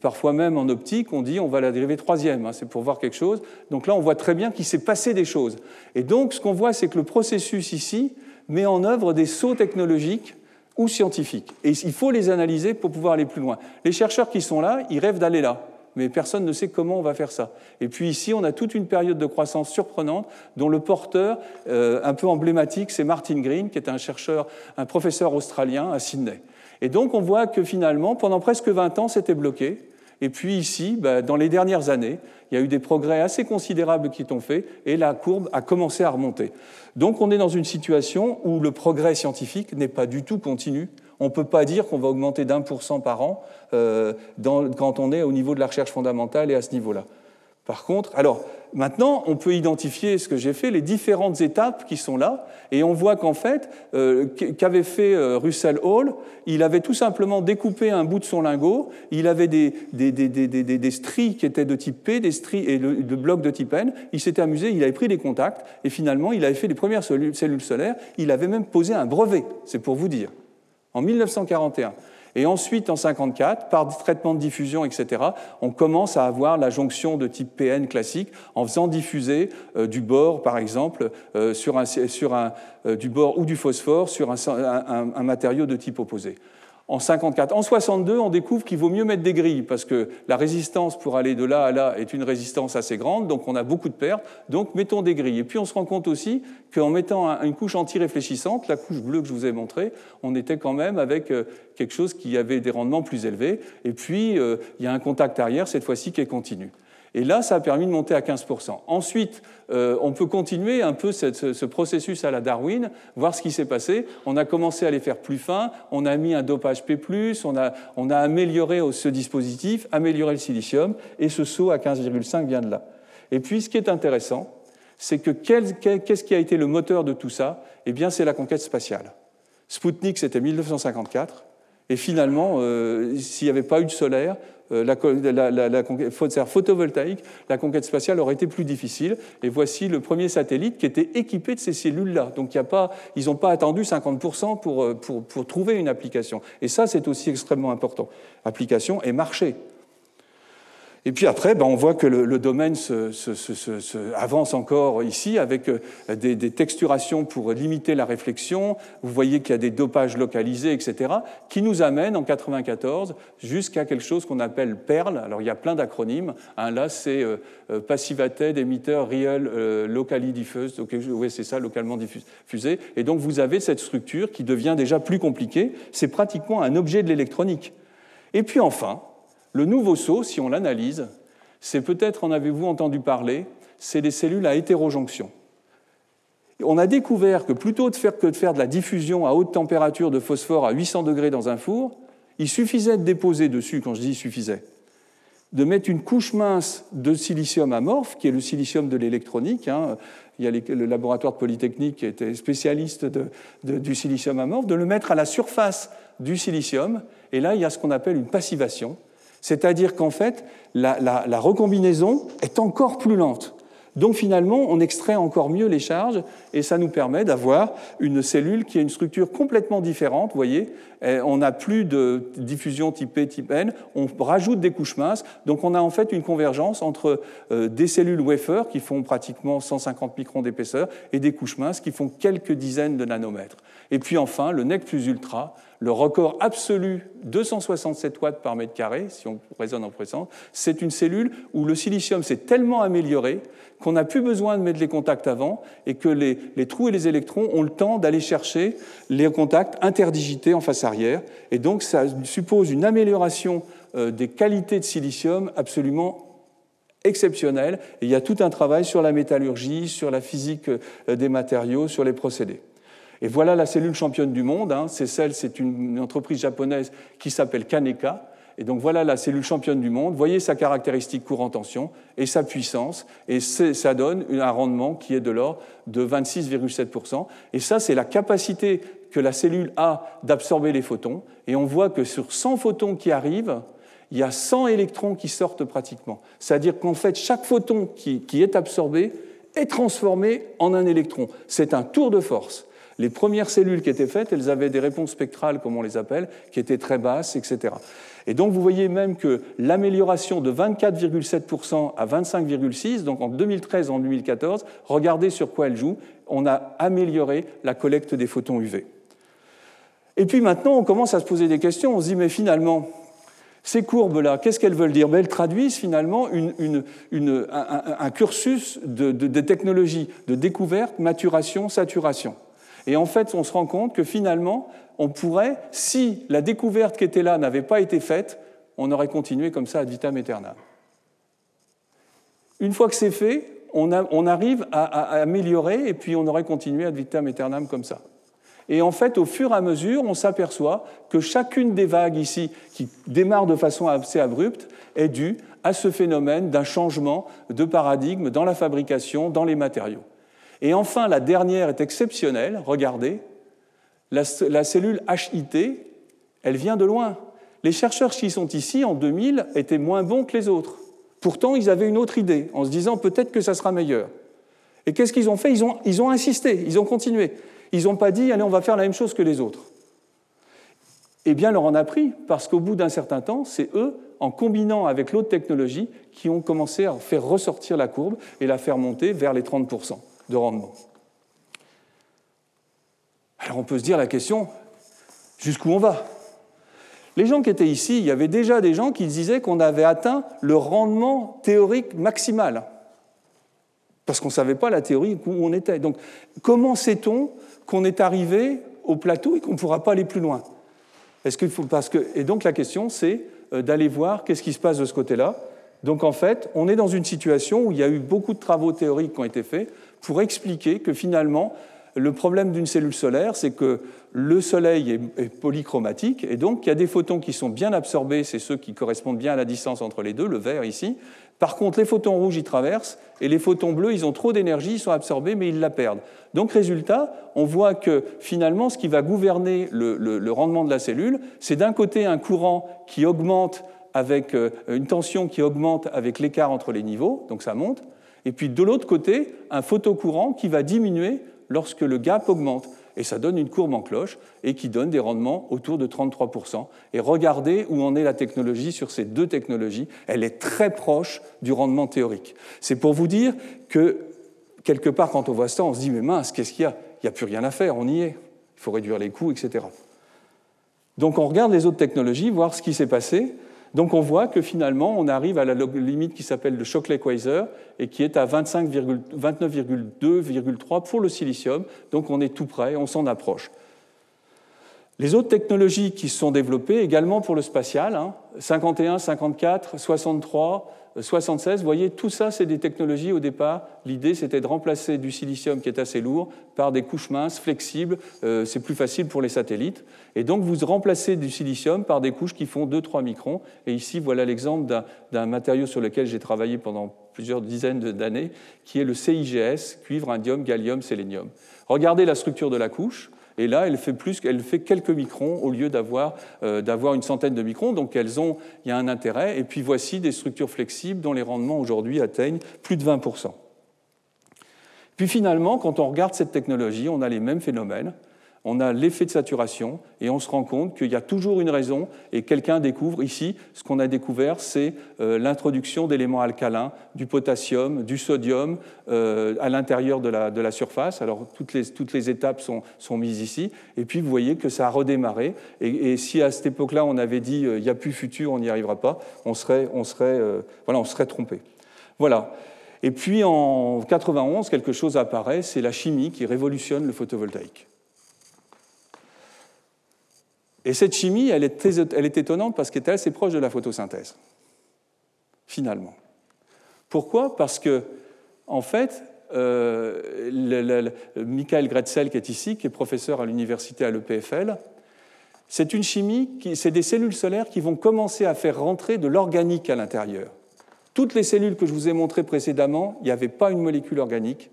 Parfois même en optique, on dit on va la dériver troisième, hein, c'est pour voir quelque chose. Donc là, on voit très bien qu'il s'est passé des choses. Et donc, ce qu'on voit, c'est que le processus ici met en œuvre des sauts technologiques ou scientifiques. Et il faut les analyser pour pouvoir aller plus loin. Les chercheurs qui sont là, ils rêvent d'aller là mais personne ne sait comment on va faire ça. Et puis ici, on a toute une période de croissance surprenante dont le porteur, euh, un peu emblématique, c'est Martin Green, qui est un chercheur, un professeur australien à Sydney. Et donc on voit que finalement, pendant presque 20 ans, c'était bloqué. Et puis ici, bah, dans les dernières années, il y a eu des progrès assez considérables qui ont fait et la courbe a commencé à remonter. Donc on est dans une situation où le progrès scientifique n'est pas du tout continu, on ne peut pas dire qu'on va augmenter d'un pour cent par an euh, quand on est au niveau de la recherche fondamentale et à ce niveau-là. Par contre, alors maintenant, on peut identifier ce que j'ai fait, les différentes étapes qui sont là, et on voit qu'en fait, euh, qu'avait fait euh, Russell Hall, il avait tout simplement découpé un bout de son lingot, il avait des, des, stries qui étaient de type P, des stries et de blocs de type N, il s'était amusé, il avait pris des contacts, et finalement, il avait fait les premières cellules solaires, il avait même posé un brevet, c'est pour vous dire en 1941. Et ensuite, en 1954, par traitement de diffusion, etc., on commence à avoir la jonction de type PN classique en faisant diffuser euh, du bore, par exemple, euh, euh, du bore ou du phosphore sur un matériau de type opposé en 54. En 62, on découvre qu'il vaut mieux mettre des grilles parce que la résistance pour aller de là à là est une résistance assez grande, donc on a beaucoup de pertes. Donc mettons des grilles. Et puis on se rend compte aussi qu'en mettant une couche anti-réfléchissante, la couche bleue que je vous ai montrée, on était quand même avec euh, quelque chose qui avait des rendements plus élevés. Et puis euh, il y a un contact arrière cette fois-ci qui est continu. Et là, ça a permis de monter à 15%. Ensuite, euh, on peut continuer un peu ce, processus à la Darwin, voir ce qui s'est passé. On a commencé à les faire plus fins, on a mis un dopage P+, on a, on a amélioré ce dispositif, amélioré le silicium, et ce saut à 15,5 vient de là. Et puis, ce qui est intéressant, c'est que qu'est-ce qui a été le moteur de tout ça? Eh bien, c'est la conquête spatiale. Sputnik, c'était 1954. Et finalement, euh, s'il n'y avait pas eu de solaire, euh, la, photovoltaïque, la conquête spatiale aurait été plus difficile. Et voici le premier satellite qui était équipé de ces cellules-là. Donc pas, ils n'ont pas attendu 50% pour, euh, pour, pour, trouver une application. Et ça, c'est aussi extrêmement important. Application et marché. Et puis après, ben, on voit que le, domaine se, avance encore ici avec euh, des, texturations pour limiter la réflexion. Vous voyez qu'il y a des dopages localisés, etc., qui nous amènent en 94 jusqu'à quelque chose qu'on appelle PERL. Alors il y a plein d'acronymes. Là, c'est euh, euh Passivated Emitter Real euh, Locally Diffused. oui, c'est ça, localement diffusé. Et donc vous avez cette structure qui devient déjà plus compliquée. C'est pratiquement un objet de l'électronique. Et puis enfin, le nouveau saut, si on l'analyse, c'est peut-être, en avez-vous entendu parler, c'est les cellules à hétérojonction. On a découvert que plutôt que de faire de la diffusion à haute température de phosphore à 800 degrés dans un four, il suffisait de déposer dessus, quand je dis suffisait, de mettre une couche mince de silicium amorphe, qui est le silicium de l'électronique. Hein. Il y a le laboratoire de Polytechnique qui était spécialiste du silicium amorphe, de le mettre à la surface du silicium. Et là, il y a ce qu'on appelle une passivation. C'est-à-dire qu'en fait, la, recombinaison est encore plus lente. Donc finalement, on extrait encore mieux les charges et ça nous permet d'avoir une cellule qui a une structure complètement différente. Vous voyez, on n'a plus de diffusion type P, type N, on rajoute des couches minces. Donc on a en fait une convergence entre euh, des cellules wafer qui font pratiquement 150 microns d'épaisseur et des couches minces qui font quelques dizaines de nanomètres. Et puis enfin, le NEC plus ultra, le record absolu, 267 watts par mètre carré, si on raisonne en présence, c'est une cellule où le silicium s'est tellement amélioré qu'on n'a plus besoin de mettre les contacts avant et que les, trous et les électrons ont le temps d'aller chercher les contacts interdigités en face arrière. Et donc ça suppose une amélioration euh, des qualités de silicium absolument exceptionnelle. Et il y a tout un travail sur la métallurgie, sur la physique euh, des matériaux, sur les procédés. Et voilà la cellule championne du monde. Hein. C'est celle, c'est une entreprise japonaise qui s'appelle Kaneka. Et donc voilà la cellule championne du monde. Voyez sa caractéristique courant tension et sa puissance. Et ça donne un rendement qui est de l'ordre de 26,7%. Et ça, c'est la capacité que la cellule a d'absorber les photons. Et on voit que sur 100 photons qui arrivent, il y a 100 électrons qui sortent pratiquement. C'est-à-dire qu'en fait, chaque photon qui, qui est absorbé est transformé en un électron. C'est un tour de force. Les premières cellules qui étaient faites, elles avaient des réponses spectrales, comme on les appelle, qui étaient très basses, etc. Et donc vous voyez même que l'amélioration de 24,7% à 25,6%, donc en 2013 en 2014, regardez sur quoi elle joue, on a amélioré la collecte des photons UV. Et puis maintenant, on commence à se poser des questions, on se dit, mais finalement, ces courbes-là, qu'est-ce qu'elles veulent dire? Ben, Elles traduisent finalement un, cursus de technologies de découverte, maturation, saturation. Et en fait, on se rend compte que finalement, on pourrait, si la découverte qui était là n'avait pas été faite, on aurait continué comme ça ad vitam aeternam. Une fois que c'est fait, on, arrive à, améliorer et puis on aurait continué ad vitam aeternam comme ça. Et en fait, au fur et à mesure, on s'aperçoit que chacune des vagues ici, qui démarre de façon assez abrupte, est due à ce phénomène d'un changement de paradigme dans la fabrication, dans les matériaux. Et enfin, la dernière est exceptionnelle. Regardez, la, cellule HIT, elle vient de loin. Les chercheurs qui sont ici en 2000 étaient moins bons que les autres. Pourtant, ils avaient une autre idée, en se disant peut-être que ça sera meilleur. Et qu'est-ce qu'ils ont fait? Ils ont, ils ont insisté, ils ont continué. Ils n'ont pas dit allez, on va faire la même chose que les autres. Eh bien, leur en a pris, parce qu'au bout d'un certain temps, c'est eux, en combinant avec l'autre technologie, qui ont commencé à faire ressortir la courbe et la faire monter vers les 30% de rendement. Alors on peut se dire la question, jusqu'où on va? Les gens qui étaient ici, il y avait déjà des gens qui disaient qu'on avait atteint le rendement théorique maximal, parce qu'on ne savait pas la théorie où on était. Donc comment sait-on qu'on est arrivé au plateau et qu'on ne pourra pas aller plus loin? Et donc la question c'est euh, d'aller voir qu'est-ce qui se passe de ce côté-là. Donc en fait, on est dans une situation où il y a eu beaucoup de travaux théoriques qui ont été faits pour expliquer que finalement, le problème d'une cellule solaire, c'est que le Soleil est, polychromatique, et donc il y a des photons qui sont bien absorbés, c'est ceux qui correspondent bien à la distance entre les deux, le vert ici. Par contre, les photons rouges y traversent, et les photons bleus, ils ont trop d'énergie, ils sont absorbés, mais ils la perdent. Donc, résultat, on voit que finalement, ce qui va gouverner le, rendement de la cellule, c'est d'un côté un courant qui augmente avec euh, une tension qui augmente avec l'écart entre les niveaux, donc ça monte, et puis de l'autre côté, un photocourant qui va diminuer lorsque le gap augmente. et ça donne une courbe en cloche, et qui donne des rendements autour de 33%. Et regardez où en est la technologie sur ces deux technologies. Elle est très proche du rendement théorique. C'est pour vous dire que, quelque part, quand on voit ça, on se dit, mais mince, qu'est-ce qu'il y a? Il n'y a plus rien à faire, on y est. Il faut réduire les coûts, etc. Donc on regarde les autres technologies, voir ce qui s'est passé. Donc on voit que finalement, on arrive à la limite qui s'appelle le Shockley-Quasar et qui est à 29,2,3 pour le silicium. Donc on est tout près, on s'en approche. Les autres technologies qui se sont développées également pour le spatial, 51, 54, 63, 76, vous voyez, tout ça, c'est des technologies au départ. L'idée, c'était de remplacer du silicium qui est assez lourd par des couches minces, flexibles. Euh, c'est plus facile pour les satellites. Et donc, vous remplacez du silicium par des couches qui font 2-3 microns. Et ici, voilà l'exemple d'un matériau sur lequel j'ai travaillé pendant plusieurs dizaines d'années, qui est le CIGS, cuivre, indium, gallium, sélénium. Regardez la structure de la couche. Et là, elle fait, quelques microns au lieu euh, d'avoir une centaine de microns. Donc elles ont, il y a un intérêt. Et puis voici des structures flexibles dont les rendements aujourd'hui atteignent plus de 20%. Puis finalement, quand on regarde cette technologie, on a les mêmes phénomènes on a l'effet de saturation et on se rend compte qu'il y a toujours une raison et quelqu'un découvre ici, ce qu'on a découvert, c'est euh, l'introduction d'éléments alcalins, du potassium, du sodium euh, à l'intérieur de la, surface. Alors toutes les, étapes sont, mises ici et puis vous voyez que ça a redémarré et, si à cette époque-là on avait dit euh, il n'y a plus futur, on n'y arrivera pas, on serait, serait, on serait trompé. Voilà. Et puis en 91, quelque chose apparaît, c'est la chimie qui révolutionne le photovoltaïque. Et cette chimie, elle est, elle est étonnante parce qu'elle est assez proche de la photosynthèse, finalement. Pourquoi? Parce que, en fait, euh, Michael Gretzel, qui est ici, qui est professeur à l'université à l'EPFL, c'est une chimie, c'est des cellules solaires qui vont commencer à faire rentrer de l'organique à l'intérieur. Toutes les cellules que je vous ai montrées précédemment, il n'y avait pas une molécule organique,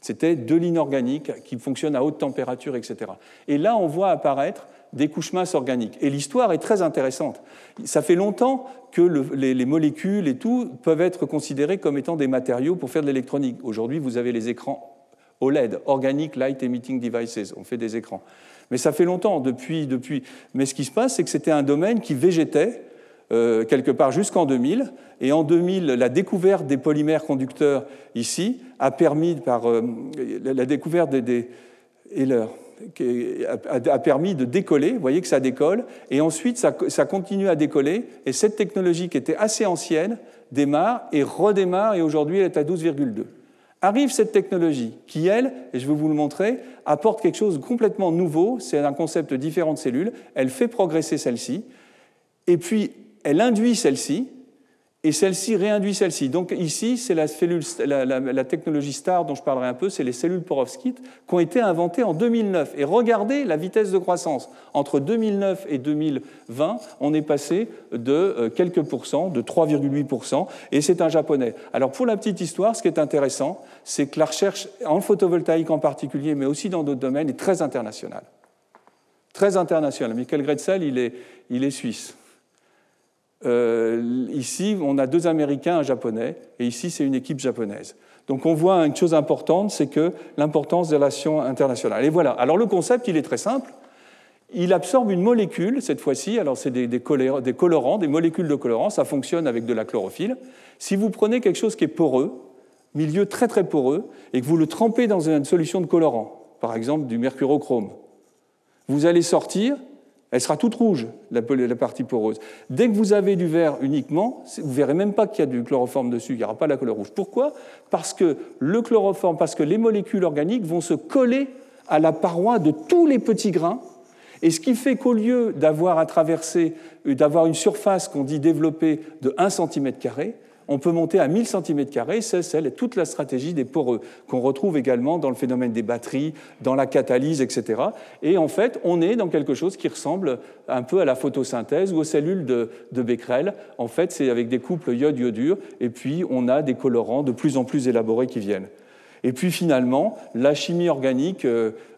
c'était de l'inorganique qui fonctionne à haute température, etc. Et là, on voit apparaître des couches minces organiques. Et l'histoire est très intéressante. Ça fait longtemps que les, molécules et tout peuvent être considérées comme étant des matériaux pour faire de l'électronique. Aujourd'hui, vous avez les écrans OLED, Organic Light Emitting Devices, on fait des écrans. Mais ça fait longtemps, depuis. Mais ce qui se passe, c'est que c'était un domaine qui végétait euh, quelque part jusqu'en 2000. Et en 2000, la découverte des polymères conducteurs ici a permis, par euh, la découverte des, des a permis de décoller, vous voyez que ça décolle, et ensuite ça, continue à décoller, et cette technologie qui était assez ancienne démarre et redémarre, et aujourd'hui elle est à 12,2. Arrive cette technologie qui, elle, et je vais vous le montrer, apporte quelque chose de complètement nouveau, c'est un concept différent de cellules, elle fait progresser celle-ci, et puis elle induit celle-ci, et celle-ci réinduit celle-ci. Donc ici, c'est la, technologie STAR dont je parlerai un peu, c'est les cellules perovskites qui ont été inventées en 2009. Et regardez la vitesse de croissance. Entre 2009 et 2020, on est passé de euh, quelques pourcents, de 3,8%, et c'est un japonais. Alors pour la petite histoire, ce qui est intéressant, c'est que la recherche en photovoltaïque en particulier, mais aussi dans d'autres domaines, est très internationale. Très internationale. Michael Gretzel, il est, il est suisse. Euh, ici, on a deux Américains, un Japonais, et ici, c'est une équipe japonaise. Donc on voit une chose importante, c'est que l'importance des relations internationales. Et voilà. Alors le concept, il est très simple. Il absorbe une molécule, cette fois-ci, alors c'est des, des, colorants, des molécules de colorants, ça fonctionne avec de la chlorophylle. Si vous prenez quelque chose qui est poreux, milieu très très poreux, et que vous le trempez dans une solution de colorant, par exemple du mercurochrome, vous allez sortir elle sera toute rouge, la, partie poreuse. Dès que vous avez du vert uniquement, vous ne verrez même pas qu'il y a du chloroforme dessus, il n'y aura pas la couleur rouge. Pourquoi? Parce que le chloroforme, parce que les molécules organiques vont se coller à la paroi de tous les petits grains, et ce qui fait qu'au lieu d'avoir à traverser, d'avoir une surface qu'on dit développée de 1 cm, on peut monter à 1000 cm, c'est toute la stratégie des poreux, qu'on retrouve également dans le phénomène des batteries, dans la catalyse, etc. Et en fait, on est dans quelque chose qui ressemble un peu à la photosynthèse ou aux cellules de, Becquerel. En fait, c'est avec des couples iode-iodure, et puis on a des colorants de plus en plus élaborés qui viennent. Et puis finalement, la chimie organique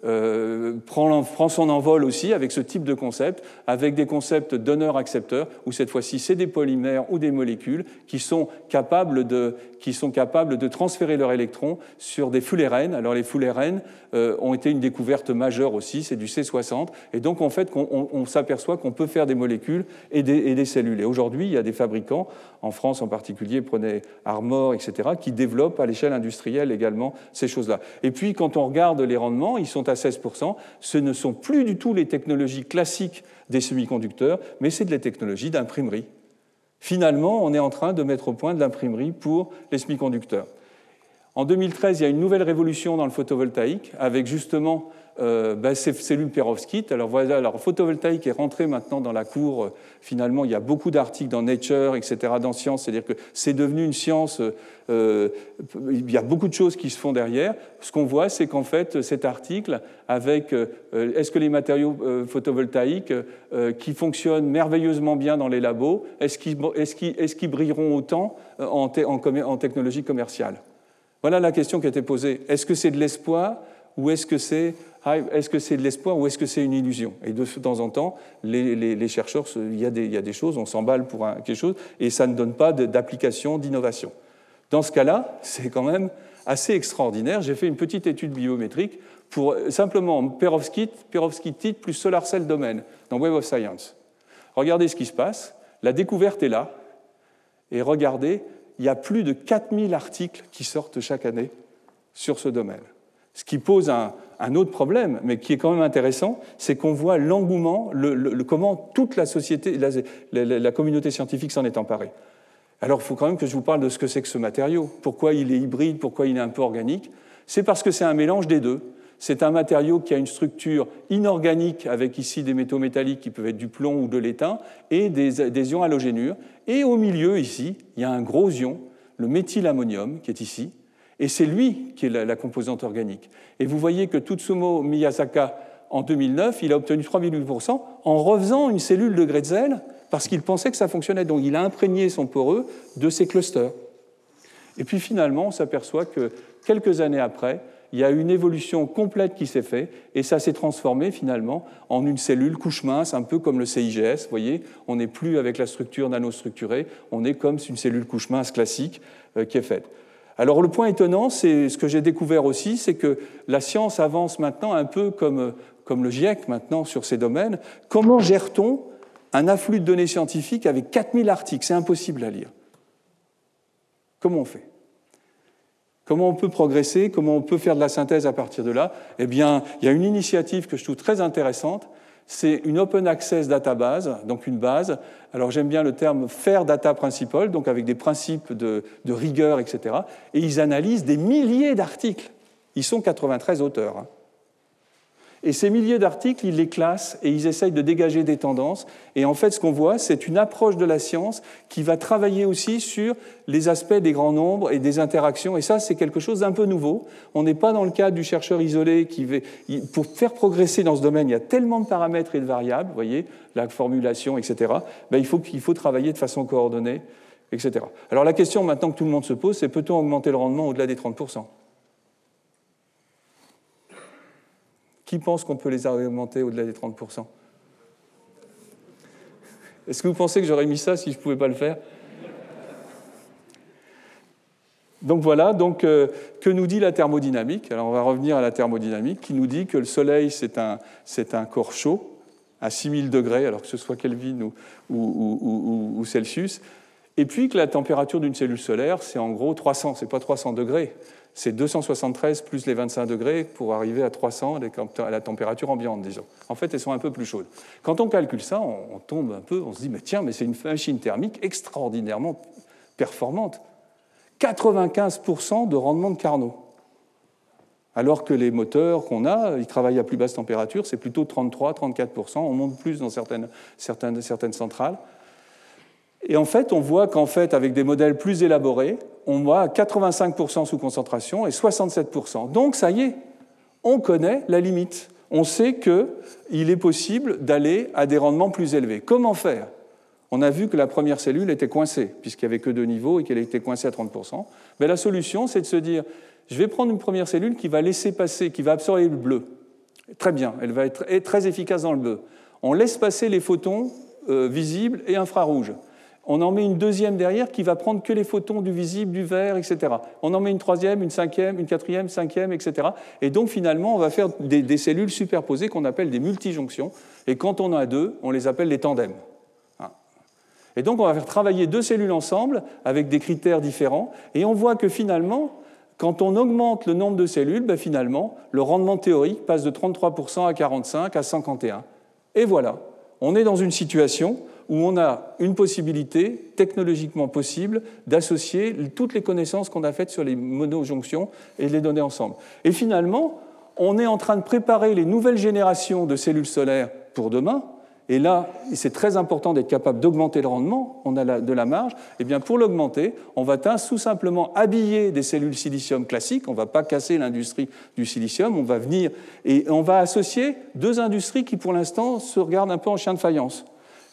euh, prend, son envol aussi avec ce type de concept, avec des concepts donneur-accepteur, où cette fois-ci c'est des polymères ou des molécules qui sont capables de, qui sont capables de transférer leurs électrons sur des fullérenes. Alors les fullérenes euh, ont été une découverte majeure aussi, c'est du C60, et donc en fait on, on, s'aperçoit qu'on peut faire des molécules et des, et des cellules. Et aujourd'hui, il y a des fabricants, en France en particulier, prenez Armor, etc., qui développent à l'échelle industrielle également ces choses-là. Et puis quand on regarde les rendements, ils sont à 16%. Ce ne sont plus du tout les technologies classiques des semi-conducteurs, mais c'est de la technologie d'imprimerie. Finalement, on est en train de mettre au point de l'imprimerie pour les semi-conducteurs. En 2013, il y a une nouvelle révolution dans le photovoltaïque avec justement euh, ben, ces cellules perovskites. Alors photovoltaïque est rentré maintenant dans la cour. Euh, finalement, il y a beaucoup d'articles dans Nature, etc., dans Science. C'est-à-dire que c'est devenu une science. Euh, il y a beaucoup de choses qui se font derrière. Ce qu'on voit, c'est qu'en fait, cet article, avec est-ce que les matériaux photovoltaïques qui fonctionnent merveilleusement bien dans les labos, est-ce qu'ils est est brilleront autant en technologie commerciale? Voilà la question qui a été posée. Est-ce que c'est de l'espoir ou est-ce que c'est est-ce que c'est de l'espoir ou est-ce que c'est une illusion? Et de temps en temps, les, chercheurs, il y, a des, choses, on s'emballe pour quelque chose, et ça ne donne pas d'application, d'innovation. Dans ce cas-là, c'est quand même assez extraordinaire. J'ai fait une petite étude biométrique pour simplement perovskite, perovskite plus solar cell domaine dans Web of Science. Regardez ce qui se passe. La découverte est là. Et regardez, il y a plus de 4000 articles qui sortent chaque année sur ce domaine. Ce qui pose un, autre problème, mais qui est quand même intéressant, c'est qu'on voit l'engouement, le, comment toute la société, la, communauté scientifique s'en est emparée. Alors il faut quand même que je vous parle de ce que c'est que ce matériau, pourquoi il est hybride, pourquoi il est un peu organique? C'est parce que c'est un mélange des deux. C'est un matériau qui a une structure inorganique avec ici des métaux métalliques qui peuvent être du plomb ou de l'étain et des, des ions halogénures. Et au milieu, ici, il y a un gros ion, le méthylammonium, qui est ici, et c'est lui qui est la, composante organique. Et vous voyez que Tutsumo Miyazaka, en 2009, il a obtenu 3,8% en refaisant une cellule de Gretzel parce qu'il pensait que ça fonctionnait. Donc il a imprégné son poreux de ces clusters. Et puis finalement, on s'aperçoit que quelques années après, il y a une évolution complète qui s'est faite et ça s'est transformé finalement en une cellule couche mince, un peu comme le CIGS. Vous voyez, on n'est plus avec la structure nanostructurée, on est comme une cellule couche mince classique euh, qui est faite. Alors le point étonnant, c'est ce que j'ai découvert aussi, c'est que la science avance maintenant un peu comme, le GIEC maintenant sur ces domaines. Comment gère-t-on un afflux de données scientifiques avec 4000 articles? C'est impossible à lire. Comment on fait? Comment on peut progresser? Comment on peut faire de la synthèse à partir de là? Eh bien, il y a une initiative que je trouve très intéressante, c'est une open access database, donc une base. Alors j'aime bien le terme faire data principal, donc avec des principes de, rigueur, etc. Et ils analysent des milliers d'articles. Ils sont 93 auteurs. Et ces milliers d'articles, ils les classent et ils essayent de dégager des tendances. Et en fait, ce qu'on voit, c'est une approche de la science qui va travailler aussi sur les aspects des grands nombres et des interactions. Et ça, c'est quelque chose d'un peu nouveau. On n'est pas dans le cadre du chercheur isolé qui. Pour faire progresser dans ce domaine, il y a tellement de paramètres et de variables, vous voyez, la formulation, etc. Ben, il, faut, il faut travailler de façon coordonnée, etc. Alors la question maintenant que tout le monde se pose, c'est peut-on augmenter le rendement au-delà des 30% Qui pense qu'on peut les augmenter au-delà des 30% Est-ce que vous pensez que j'aurais mis ça si je ne pouvais pas le faire donc voilà, donc, euh, que nous dit la thermodynamique Alors on va revenir à la thermodynamique qui nous dit que le Soleil, c'est un, un, corps chaud à 6000 degrés, alors que ce soit Kelvin ou, ou, Celsius, et puis que la température d'une cellule solaire, c'est en gros 300, c'est pas 300 degrés, c'est 273 plus les 25 degrés pour arriver à 300 à la température ambiante, disons. En fait, elles sont un peu plus chaudes. Quand on calcule ça, on, tombe un peu, on se dit, mais tiens, mais c'est une machine thermique extraordinairement performante. 95% de rendement de Carnot. Alors que les moteurs qu'on a, ils travaillent à plus basse température, c'est plutôt 33-34%, on monte plus dans certaines, centrales. Et en fait, on voit qu'en fait, avec des modèles plus élaborés, on voit 85% sous concentration et 67%. Donc, ça y est, on connaît la limite. On sait qu'il est possible d'aller à des rendements plus élevés. Comment faire? On a vu que la première cellule était coincée, puisqu'il n'y avait que deux niveaux et qu'elle était coincée à 30%. Mais la solution, c'est de se dire, je vais prendre une première cellule qui va laisser passer, qui va absorber le bleu. Très bien, elle va être très efficace dans le bleu. On laisse passer les photons euh, visibles et infrarouges. On en met une deuxième derrière qui va prendre que les photons du visible, du vert, etc. On en met une troisième, une cinquième, une quatrième, cinquième, etc. Et donc finalement, on va faire des, cellules superposées qu'on appelle des multijonctions. Et quand on en a deux, on les appelle des tandems. Hein. Et donc on va faire travailler deux cellules ensemble avec des critères différents. Et on voit que finalement, quand on augmente le nombre de cellules, ben finalement, le rendement théorique passe de 33% à 45 à 51. Et voilà, on est dans une situation où on a une possibilité technologiquement possible d'associer toutes les connaissances qu'on a faites sur les monojonctions et de les donner ensemble. Et finalement, on est en train de préparer les nouvelles générations de cellules solaires pour demain, et là, c'est très important d'être capable d'augmenter le rendement, on a de la marge. Et eh bien pour l'augmenter, on va tout simplement habiller des cellules silicium classiques, on ne va pas casser l'industrie du silicium, on va venir et on va associer deux industries qui pour l'instant se regardent un peu en chien de faïence.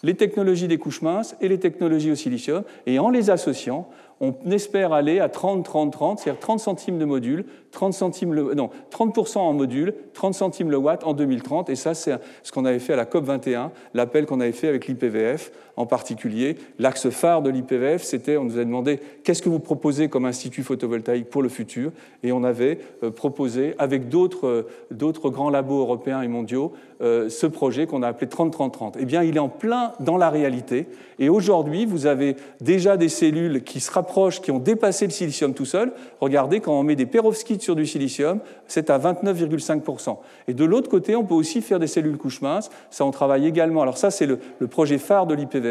Les technologies des couches minces et les technologies au silicium, et en les associant, on espère aller à 30-30-30, c'est-à-dire 30 centimes de module, 30 centimes le, non, 30% en module, 30 centimes le watt en 2030. Et ça, c'est ce qu'on avait fait à la COP 21, l'appel qu'on avait fait avec l'IPVF en particulier. L'axe phare de l'IPVF, c'était, on nous a demandé qu'est-ce que vous proposez comme institut photovoltaïque pour le futur, et on avait euh, proposé avec d'autres euh, d'autres grands labos européens et mondiaux euh, ce projet qu'on a appelé 30-30-30. Eh bien, il est en plein dans la réalité. Et aujourd'hui, vous avez déjà des cellules qui se rapprochent, qui ont dépassé le silicium tout seul. Regardez, quand on met des perovskites sur du silicium, c'est à 29,5%. Et de l'autre côté, on peut aussi faire des cellules couches minces. Ça, on travaille également. Alors ça, c'est le, projet phare de l'IPVF.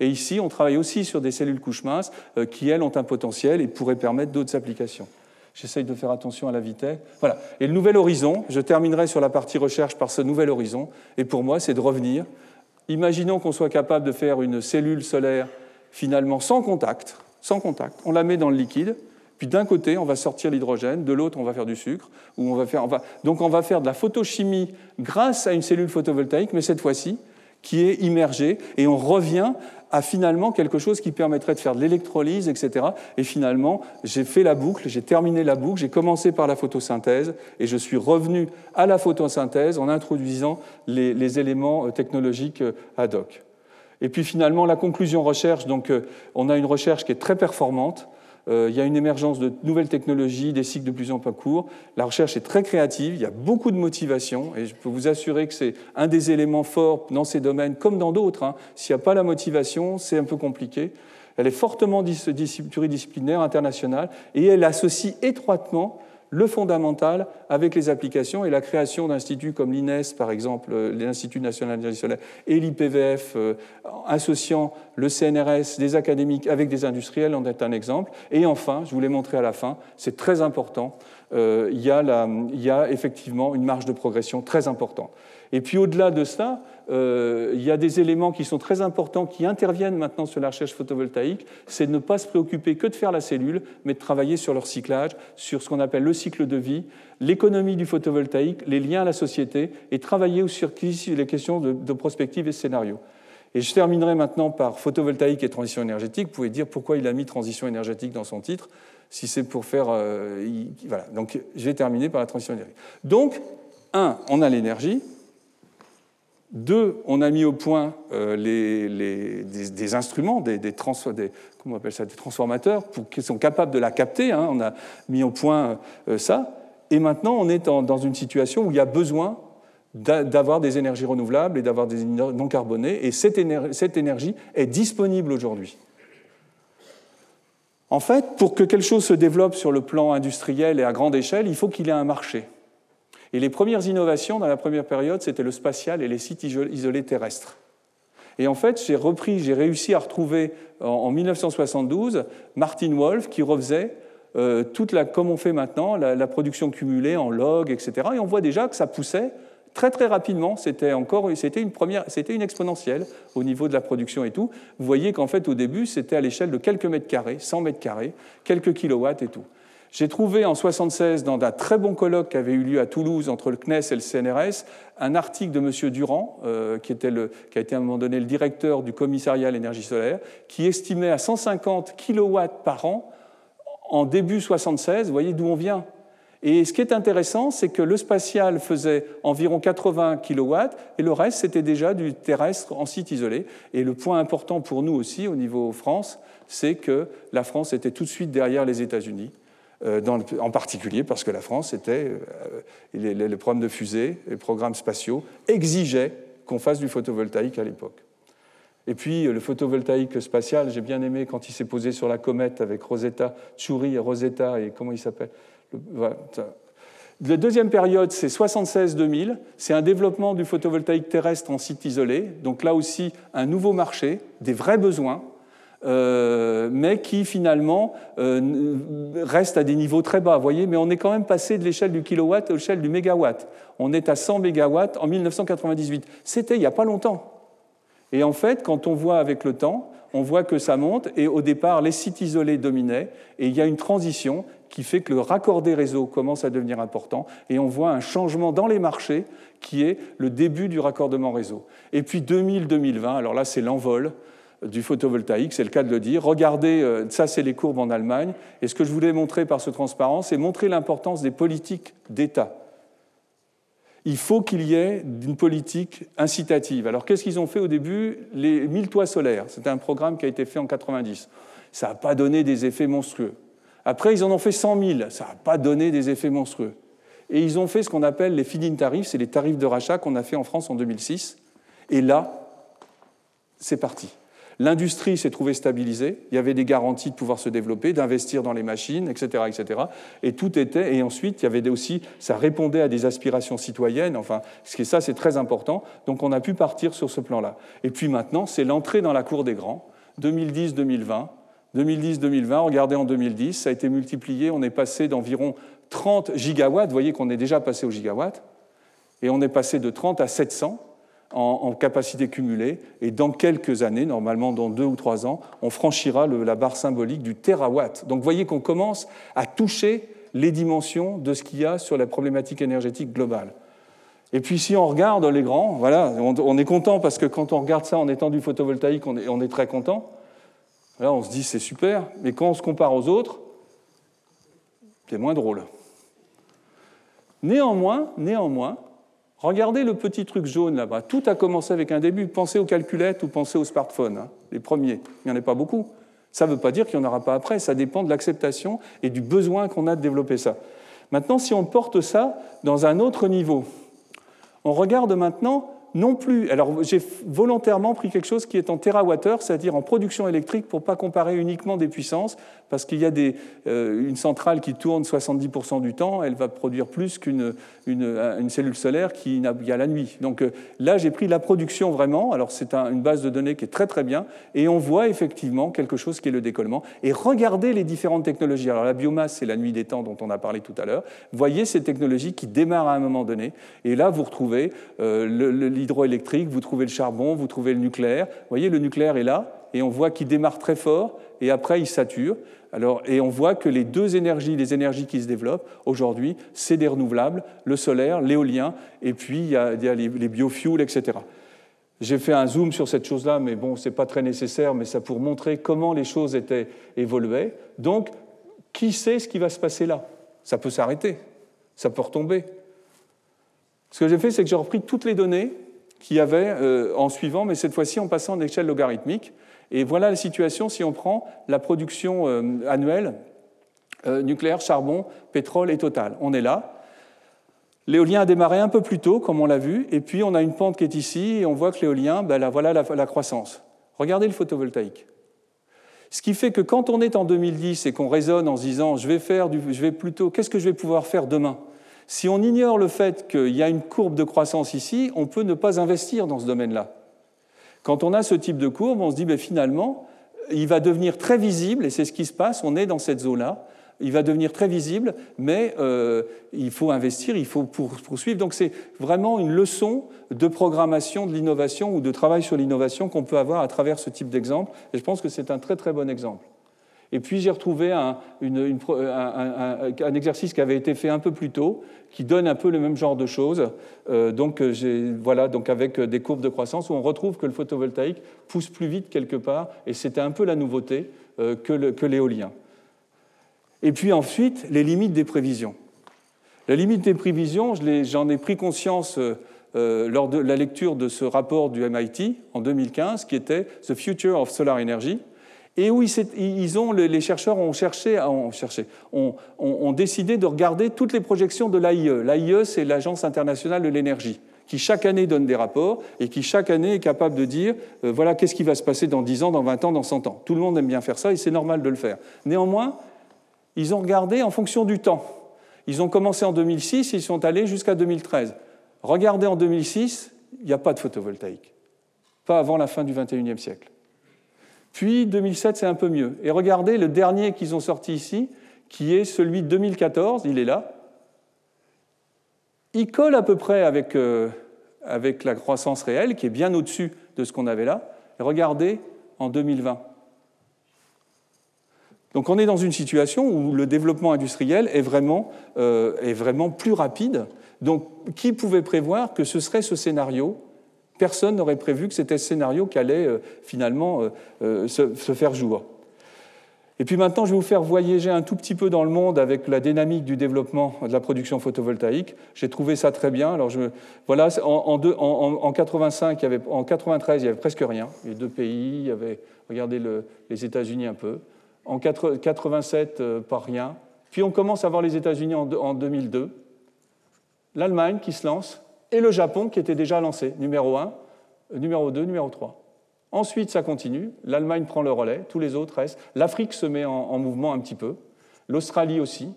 Et ici, on travaille aussi sur des cellules couches minces euh, qui, elles, ont un potentiel et pourraient permettre d'autres applications. J'essaye de faire attention à la vitesse. Voilà. Et le nouvel horizon, je terminerai sur la partie recherche par ce nouvel horizon. Et pour moi, c'est de revenir. Imaginons qu'on soit capable de faire une cellule solaire finalement sans contact, sans contact. On la met dans le liquide, puis d'un côté, on va sortir l'hydrogène, de l'autre, on va faire du sucre. Ou on va faire, donc on va faire de la photochimie grâce à une cellule photovoltaïque, mais cette fois-ci, qui est immergée, et on revient à finalement quelque chose qui permettrait de faire de l'électrolyse, etc. Et finalement, j'ai fait la boucle, j'ai terminé la boucle, j'ai commencé par la photosynthèse, et je suis revenu à la photosynthèse en introduisant les, les éléments euh, technologiques euh, ad hoc. Et puis finalement, la conclusion recherche, donc euh, on a une recherche qui est très performante, il y a une émergence de nouvelles technologies, des cycles de plus en plus courts. La recherche est très créative, il y a beaucoup de motivation, et je peux vous assurer que c'est un des éléments forts dans ces domaines, comme dans d'autres. Hein. S'il n'y a pas la motivation, c'est un peu compliqué. Elle est fortement pluridisciplinaire, internationale, et elle associe étroitement le fondamental avec les applications et la création d'instituts comme l'INES, par exemple, euh, l'Institut national et l'IPVF, euh, associant le CNRS, des académiques avec des industriels, en est un exemple. Et enfin, je vous l'ai montré à la fin, c'est très important, euh, il, y a il y a effectivement une marge de progression très importante. Et puis au-delà de cela, euh, il y a des éléments qui sont très importants qui interviennent maintenant sur la recherche photovoltaïque, c'est de ne pas se préoccuper que de faire la cellule, mais de travailler sur leur cyclage, sur ce qu'on appelle le cycle de vie, l'économie du photovoltaïque, les liens à la société, et travailler sur les questions de, prospective et scénario. Et je terminerai maintenant par photovoltaïque et transition énergétique. Vous pouvez dire pourquoi il a mis transition énergétique dans son titre, si c'est pour faire... Euh, voilà, donc je vais terminer par la transition énergétique. Donc, un, on a l'énergie, deux, on a mis au point euh, des, instruments, des, transformateurs, pour qu'ils sont capables de la capter. Hein. on a mis au point euh, ça. Et maintenant, on est dans une situation où il y a besoin d'avoir des énergies renouvelables et d'avoir des énergies non carbonées. Et cette énergie est disponible aujourd'hui. En fait, pour que quelque chose se développe sur le plan industriel et à grande échelle, il faut qu'il ait un marché. Et les premières innovations dans la première période, c'était le spatial et les sites isolés terrestres. Et en fait, j'ai repris, j'ai réussi à retrouver en 1972 Martin Wolf qui refaisait euh, toute la, comme on fait maintenant, la, production cumulée en log, etc. Et on voit déjà que ça poussait très très rapidement. C'était encore, c'était une première, c'était une exponentielle au niveau de la production et tout. Vous voyez qu'en fait, au début, c'était à l'échelle de quelques mètres carrés, 100 mètres carrés, quelques kilowatts et tout. J'ai trouvé en 1976, dans un très bon colloque qui avait eu lieu à Toulouse entre le CNES et le CNRS, un article de M. Durand, euh, qui, était a été à un moment donné le directeur du commissariat à l'énergie solaire, qui estimait à 150 kW par an en début 1976. Vous voyez d'où on vient Et ce qui est intéressant, c'est que le spatial faisait environ 80 kW et le reste, c'était déjà du terrestre en site isolé. Et le point important pour nous aussi, au niveau France, c'est que la France était tout de suite derrière les États-Unis. Euh, en particulier parce que la France était, euh, les, les, programmes de fusée, les programmes spatiaux exigeaient qu'on fasse du photovoltaïque à l'époque. Et puis le photovoltaïque spatial, j'ai bien aimé quand il s'est posé sur la comète avec Rosetta, Tchouri et Rosetta, et comment il s'appelle la deuxième période, c'est 76-2000. C'est un développement du photovoltaïque terrestre en site isolé. Donc là aussi, un nouveau marché, des vrais besoins, euh, mais qui finalement euh, reste à des niveaux très bas. Voyez, mais on est quand même passé de l'échelle du kilowatt à l'échelle du mégawatt. On est à 100 mégawatts en 1998. C'était il n'y a pas longtemps. Et en fait, quand on voit avec le temps, on voit que ça monte, et au départ, les sites isolés dominaient, et il y a une transition qui fait que le raccord des réseaux commence à devenir important, et on voit un changement dans les marchés qui est le début du raccordement réseau. Et puis 2000-2020, alors là c'est l'envol du photovoltaïque, c'est le cas de le dire. Regardez, euh, ça c'est les courbes en Allemagne, et ce que je voulais montrer par ce transparent, c'est montrer l'importance des politiques d'État il faut qu'il y ait une politique incitative. Alors qu'est-ce qu'ils ont fait au début? Les 1000 toits solaires, c'était un programme qui a été fait en 90. Ça n'a pas donné des effets monstrueux. Après, ils en ont fait 100 000, ça n'a pas donné des effets monstrueux. Et ils ont fait ce qu'on appelle les feed-in tarifs, c'est les tarifs de rachat qu'on a fait en France en 2006. Et là, c'est parti. L'industrie s'est trouvée stabilisée, il y avait des garanties de pouvoir se développer, d'investir dans les machines, etc., etc. Et tout était, et ensuite, il y avait aussi, ça répondait à des aspirations citoyennes, enfin, ce qui ça, c'est très important. Donc on a pu partir sur ce plan-là. Et puis maintenant, c'est l'entrée dans la cour des grands, 2010-2020. 2010-2020, regardez en 2010, ça a été multiplié, on est passé d'environ 30 gigawatts, vous voyez qu'on est déjà passé au gigawatt, et on est passé de 30 à 700 en, capacité cumulée. Et dans quelques années, normalement dans deux ou trois ans, on franchira la barre symbolique du terawatt. Donc vous voyez qu'on commence à toucher les dimensions de ce qu'il y a sur la problématique énergétique globale. Et puis si on regarde les grands, voilà, on, est content parce que quand on regarde ça en étant du photovoltaïque, on est, on est très content. Là, on se dit c'est super, mais quand on se compare aux autres, c'est moins drôle. Néanmoins, néanmoins, Regardez le petit truc jaune là-bas. Tout a commencé avec un début. Pensez aux calculettes ou pensez aux smartphones, hein, les premiers. Il n'y en a pas beaucoup. Ça ne veut pas dire qu'il n'y en aura pas après. Ça dépend de l'acceptation et du besoin qu'on a de développer ça. Maintenant, si on porte ça dans un autre niveau, on regarde maintenant non plus. Alors, j'ai volontairement pris quelque chose qui est en terawattheure, c'est-à-dire en production électrique, pour ne pas comparer uniquement des puissances, parce qu'il y a euh, une centrale qui tourne 70% du temps, elle va produire plus qu'une une, cellule solaire qui a la nuit. Donc euh, là, j'ai pris la production vraiment. Alors, c'est une base de données qui est très très bien, et on voit effectivement quelque chose qui est le décollement. Et regardez les différentes technologies. Alors, la biomasse, c'est la nuit des temps dont on a parlé tout à l'heure. Voyez ces technologies qui démarrent à un moment donné, et là, vous retrouvez euh, le, le hydroélectrique, vous trouvez le charbon, vous trouvez le nucléaire. Voyez, le nucléaire est là, et on voit qu'il démarre très fort, et après il sature. Alors, et on voit que les deux énergies, les énergies qui se développent aujourd'hui, c'est des renouvelables, le solaire, l'éolien, et puis il y a, les, biofuels, etc. J'ai fait un zoom sur cette chose-là, mais bon, ce n'est pas très nécessaire, mais ça pour montrer comment les choses étaient évoluées. Donc, qui sait ce qui va se passer là? Ça peut s'arrêter, ça peut retomber. Ce que j'ai fait, c'est que j'ai repris toutes les données qu'il y avait euh, en suivant, mais cette fois-ci en passant en échelle logarithmique. Et voilà la situation si on prend la production euh, annuelle euh, nucléaire, charbon, pétrole et total. On est là. L'éolien a démarré un peu plus tôt, comme on l'a vu, et puis on a une pente qui est ici, et on voit que l'éolien, ben voilà la, la croissance. Regardez le photovoltaïque. Ce qui fait que quand on est en 2010 et qu'on raisonne en se disant je vais faire du, je vais plutôt, qu'est-ce que je vais pouvoir faire demain? Si on ignore le fait qu'il y a une courbe de croissance ici, on peut ne pas investir dans ce domaine-là. Quand on a ce type de courbe, on se dit ben, finalement, il va devenir très visible, et c'est ce qui se passe, on est dans cette zone-là, il va devenir très visible, mais euh, il faut investir, il faut poursuivre. Donc c'est vraiment une leçon de programmation de l'innovation ou de travail sur l'innovation qu'on peut avoir à travers ce type d'exemple, et je pense que c'est un très très bon exemple. Et puis j'ai retrouvé un, exercice qui avait été fait un peu plus tôt, qui donne un peu le même genre de choses. Euh, donc, voilà, donc avec des courbes de croissance où on retrouve que le photovoltaïque pousse plus vite quelque part, et c'était un peu la nouveauté euh, que l'éolien. Et puis ensuite, les limites des prévisions. La limite des prévisions, j'en ai pris conscience lors de la lecture de ce rapport du MIT en 2015 qui était The Future of Solar Energy et où les chercheurs ont cherché, ont, ont, décidé de regarder toutes les projections de l'AIE. L'AIE, c'est l'Agence internationale de l'énergie, qui chaque année donne des rapports et qui chaque année est capable de dire euh, voilà qu'est-ce qui va se passer dans 10 ans, dans 20 ans, dans 100 ans. Tout le monde aime bien faire ça et c'est normal de le faire. Néanmoins, ils ont regardé en fonction du temps. Ils ont commencé en 2006, ils sont allés jusqu'à 2013. Regardez en 2006, il n'y a pas de photovoltaïque. Pas avant la fin du 21e siècle. Puis 2007, c'est un peu mieux. Et regardez le dernier qu'ils ont sorti ici, qui est celui de 2014, il est là. Il colle à peu près avec, euh, avec la croissance réelle, qui est bien au-dessus de ce qu'on avait là. Et regardez en 2020. Donc on est dans une situation où le développement industriel euh, est vraiment plus rapide. Donc qui pouvait prévoir que ce serait ce scénario Personne n'aurait prévu que c'était ce scénario qui allait euh, finalement euh, euh, se, faire jour. Et puis maintenant, je vais vous faire voyager un tout petit peu dans le monde avec la dynamique du développement de la production photovoltaïque. J'ai trouvé ça très bien. Alors, voilà, en, en, 85, il y avait, en 93, il n'y avait presque rien. Les deux pays, il y avait, regardez les États-Unis un peu. En 87, pas rien. Puis on commence à voir les États-Unis en 2002. L'Allemagne qui se lance, et le Japon qui était déjà lancé, numéro 1, euh, numéro 2, numéro 3. Ensuite, ça continue, l'Allemagne prend le relais, tous les autres restent, l'Afrique se met en, mouvement un petit peu, l'Australie aussi.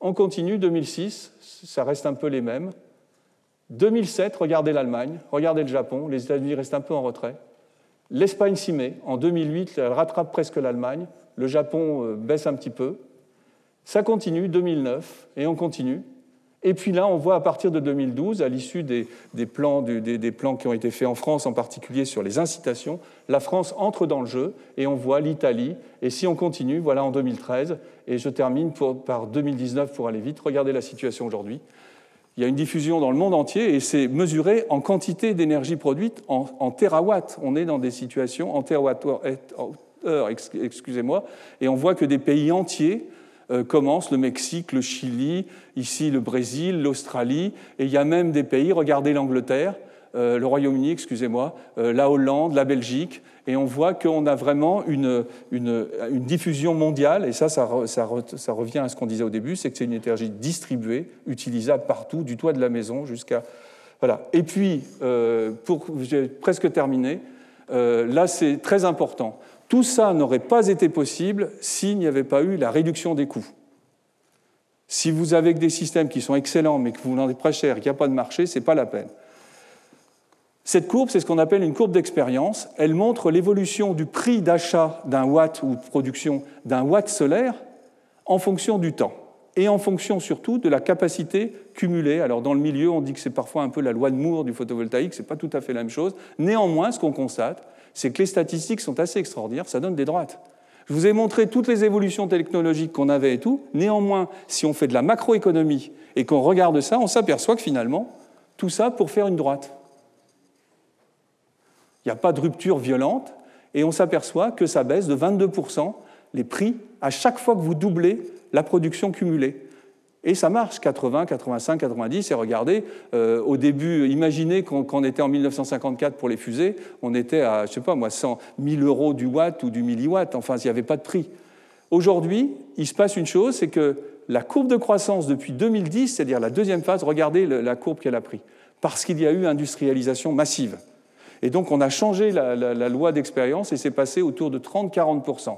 On continue, 2006, ça reste un peu les mêmes. 2007, regardez l'Allemagne, regardez le Japon, les États-Unis restent un peu en retrait. L'Espagne s'y met, en 2008, elle rattrape presque l'Allemagne, le Japon euh, baisse un petit peu. Ça continue, 2009, et on continue. Et puis là, on voit à partir de 2012, à l'issue des, plans, des, plans qui ont été faits en France, en particulier sur les incitations, la France entre dans le jeu et on voit l'Italie. Et si on continue, voilà en 2013, et je termine par 2019 pour aller vite, regardez la situation aujourd'hui. Il y a une diffusion dans le monde entier et c'est mesuré en quantité d'énergie produite en, en terawatts. On est dans des situations en terawatts-heure, excusez-moi, et on voit que des pays entiers euh, commencent, le Mexique, le Chili, ici le Brésil, l'Australie, et il y a même des pays, regardez l'Angleterre, euh, le Royaume-Uni, excusez-moi, euh, la Hollande, la Belgique, et on voit qu'on a vraiment une, une, diffusion mondiale, et ça, ça, ça, ça revient à ce qu'on disait au début, c'est que c'est une énergie distribuée, utilisable partout, du toit de la maison jusqu'à... Voilà. Et puis, pour, j'ai presque terminé, là c'est très important. Tout ça n'aurait pas été possible s'il n'y avait pas eu la réduction des coûts. Si vous avez des systèmes qui sont excellents mais que vous vendez très cher qu'il n'y a pas de marché, ce n'est pas la peine. Cette courbe, c'est ce qu'on appelle une courbe d'expérience. Elle montre l'évolution du prix d'achat d'un watt ou de production d'un watt solaire en fonction du temps et en fonction surtout de la capacité cumulée. Alors dans le milieu, on dit que c'est parfois un peu la loi de Moore du photovoltaïque, ce n'est pas tout à fait la même chose. Néanmoins, ce qu'on constate, c'est que les statistiques sont assez extraordinaires, ça donne des droites. Je vous ai montré toutes les évolutions technologiques qu'on avait et tout. Néanmoins, si on fait de la macroéconomie et qu'on regarde ça, on s'aperçoit que finalement, tout ça pour faire une droite. Il n'y a pas de rupture violente et on s'aperçoit que ça baisse de 22% les prix à chaque fois que vous doublez la production cumulée. Et ça marche, 80, 85, 90. Et regardez, euh, au début, imaginez qu'on était en 1954 pour les fusées, on était à, je sais pas moi, 100 000 euros du watt ou du milliwatt. Enfin, il n'y avait pas de prix. Aujourd'hui, il se passe une chose, c'est que la courbe de croissance depuis 2010, c'est-à-dire la deuxième phase, regardez la courbe qu'elle a pris. Parce qu'il y a eu industrialisation massive. Et donc, on a changé la, la loi d'expérience et c'est passé autour de 30-40%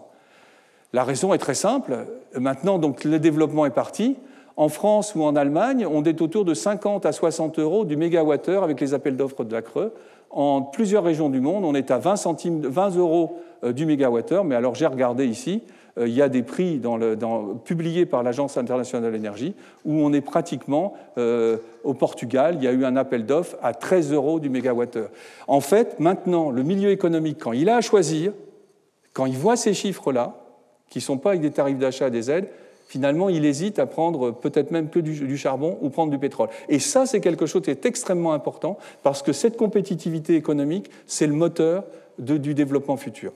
La raison est très simple. Maintenant, donc, le développement est parti. En France ou en Allemagne, on est autour de 50 à 60 euros du mégawattheure avec les appels d'offres de la Creux. En plusieurs régions du monde, on est à 20, centimes, 20 euros euh, du mégawattheure, mais alors j'ai regardé ici, euh, il y a des prix publiés par l'Agence internationale de l'énergie où on est pratiquement euh, au Portugal, il y a eu un appel d'offres à 13 euros du mégawattheure. En fait, maintenant, le milieu économique, quand il a à choisir, quand il voit ces chiffres-là, qui ne sont pas avec des tarifs d'achat des aides, finalement, il hésite à prendre peut-être même que du, charbon ou prendre du pétrole. Et ça, c'est quelque chose qui est extrêmement important parce que cette compétitivité économique, c'est le moteur du développement futur.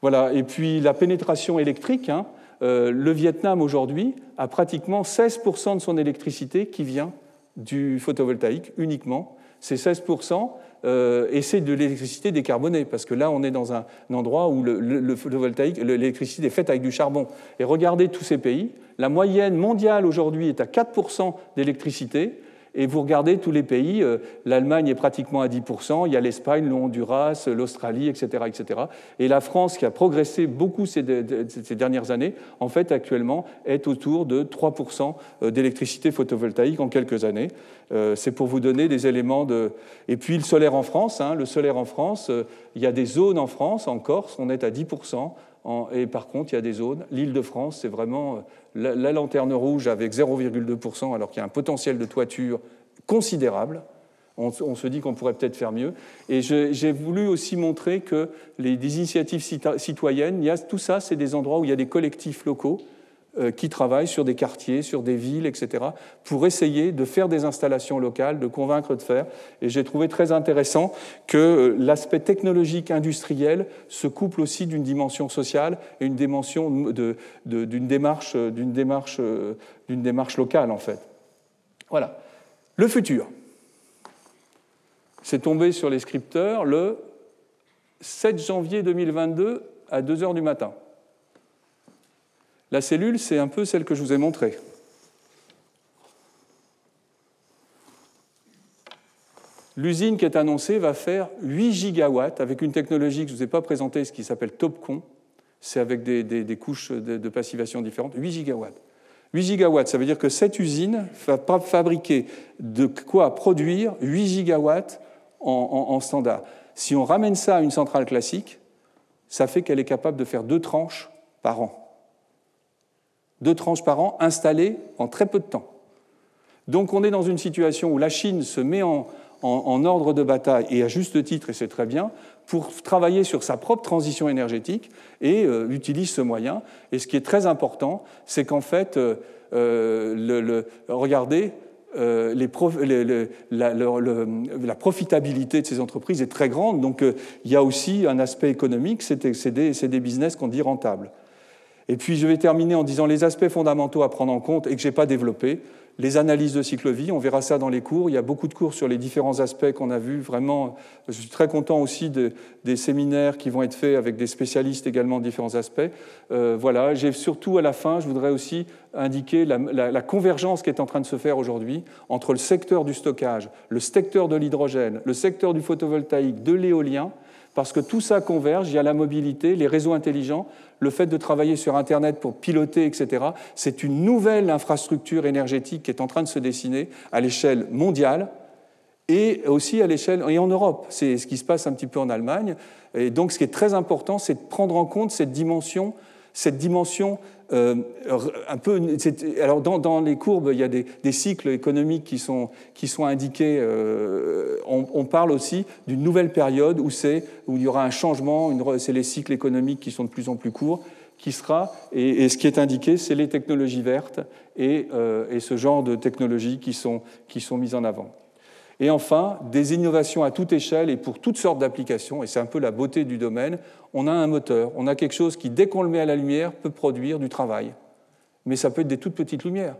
Voilà. Et puis la pénétration électrique, hein, le Vietnam aujourd'hui a pratiquement 16% de son électricité qui vient du photovoltaïque uniquement. C'est 16%, et c'est de l'électricité décarbonée, parce que là, on est dans un, endroit où le, photovoltaïque, l'électricité est faite avec du charbon. Et regardez tous ces pays, la moyenne mondiale aujourd'hui est à 4% d'électricité, et vous regardez tous les pays, euh, l'Allemagne est pratiquement à 10%, il y a l'Espagne, le Honduras, l'Australie, etc., etc. Et la France, qui a progressé beaucoup ces, dernières années, en fait, actuellement, est autour de 3% euh, d'électricité photovoltaïque en quelques années. Euh, c'est pour vous donner des éléments de... Et puis le solaire en France, hein, le solaire en France, il y a des zones en France, en Corse, on est à 10%. Et par contre, il y a des zones. L'île de France, c'est vraiment la, lanterne rouge avec 0,2%, alors qu'il y a un potentiel de toiture considérable. On, se dit qu'on pourrait peut-être faire mieux. Et j'ai voulu aussi montrer que les, initiatives citoyennes, il y a, tout ça, c'est des endroits où il y a des collectifs locaux qui travaillent sur des quartiers, sur des villes, etc., pour essayer de faire des installations locales, de convaincre de faire. Et j'ai trouvé très intéressant que euh, l'aspect technologique industriel se couple aussi d'une dimension sociale et dimension d'une démarche, d'une démarche, d'une démarche locale, en fait. Voilà. Le futur. C'est tombé sur les scripteurs le 7 janvier 2022 à 2 heures du matin. La cellule, c'est un peu celle que je vous ai montrée. L'usine qui est annoncée va faire 8 gigawatts avec une technologie que je ne vous ai pas présentée, ce qui s'appelle TOPCon. C'est avec des, couches de, passivation différentes. 8 gigawatts. 8 gigawatts, ça veut dire que cette usine va fabriquer de quoi produire 8 gigawatts en standard. Si on ramène ça à une centrale classique, ça fait qu'elle est capable de faire deux tranches par an par an installées en très peu de temps. Donc on est dans une situation où la Chine se met en, ordre de bataille, et à juste titre, et c'est très bien, pour travailler sur sa propre transition énergétique et euh, utilise ce moyen. Et ce qui est très important, c'est qu'en fait, euh, euh, regardez, la, profitabilité de ces entreprises est très grande, donc il y a aussi un aspect économique, c'est des, business qu'on dit rentables. Et puis je vais terminer en disant les aspects fondamentaux à prendre en compte et que je n'ai pas développés. Les analyses de cycle vie, on verra ça dans les cours. Il y a beaucoup de cours sur les différents aspects qu'on a vus. Vraiment, je suis très content aussi des séminaires qui vont être faits avec des spécialistes également de différents aspects. Euh, voilà, j'ai surtout à la fin, je voudrais aussi indiquer la, la, convergence qui est en train de se faire aujourd'hui entre le secteur du stockage, le secteur de l'hydrogène, le secteur du photovoltaïque, de l'éolien parce que tout ça converge, il y a la mobilité, les réseaux intelligents, le fait de travailler sur Internet pour piloter, etc. C'est une nouvelle infrastructure énergétique qui est en train de se dessiner à l'échelle mondiale et aussi à l'échelle et en Europe. C'est ce qui se passe un petit peu en Allemagne. Et donc, ce qui est très important, c'est de prendre en compte cette dimension, cette dimension euh, un peu. Alors, dans, les courbes, il y a des, cycles économiques qui sont, qui sont indiqués. Euh, on, parle aussi d'une nouvelle période où, où il y aura un changement. C'est les cycles économiques qui sont de plus en plus courts qui sera, et, ce qui est indiqué, c'est les technologies vertes et, euh, et, ce genre de technologies qui sont, qui sont mises en avant. Et enfin, des innovations à toute échelle et pour toutes sortes d'applications, et c'est un peu la beauté du domaine, on a un moteur, on a quelque chose qui, dès qu'on le met à la lumière, peut produire du travail. Mais ça peut être des toutes petites lumières,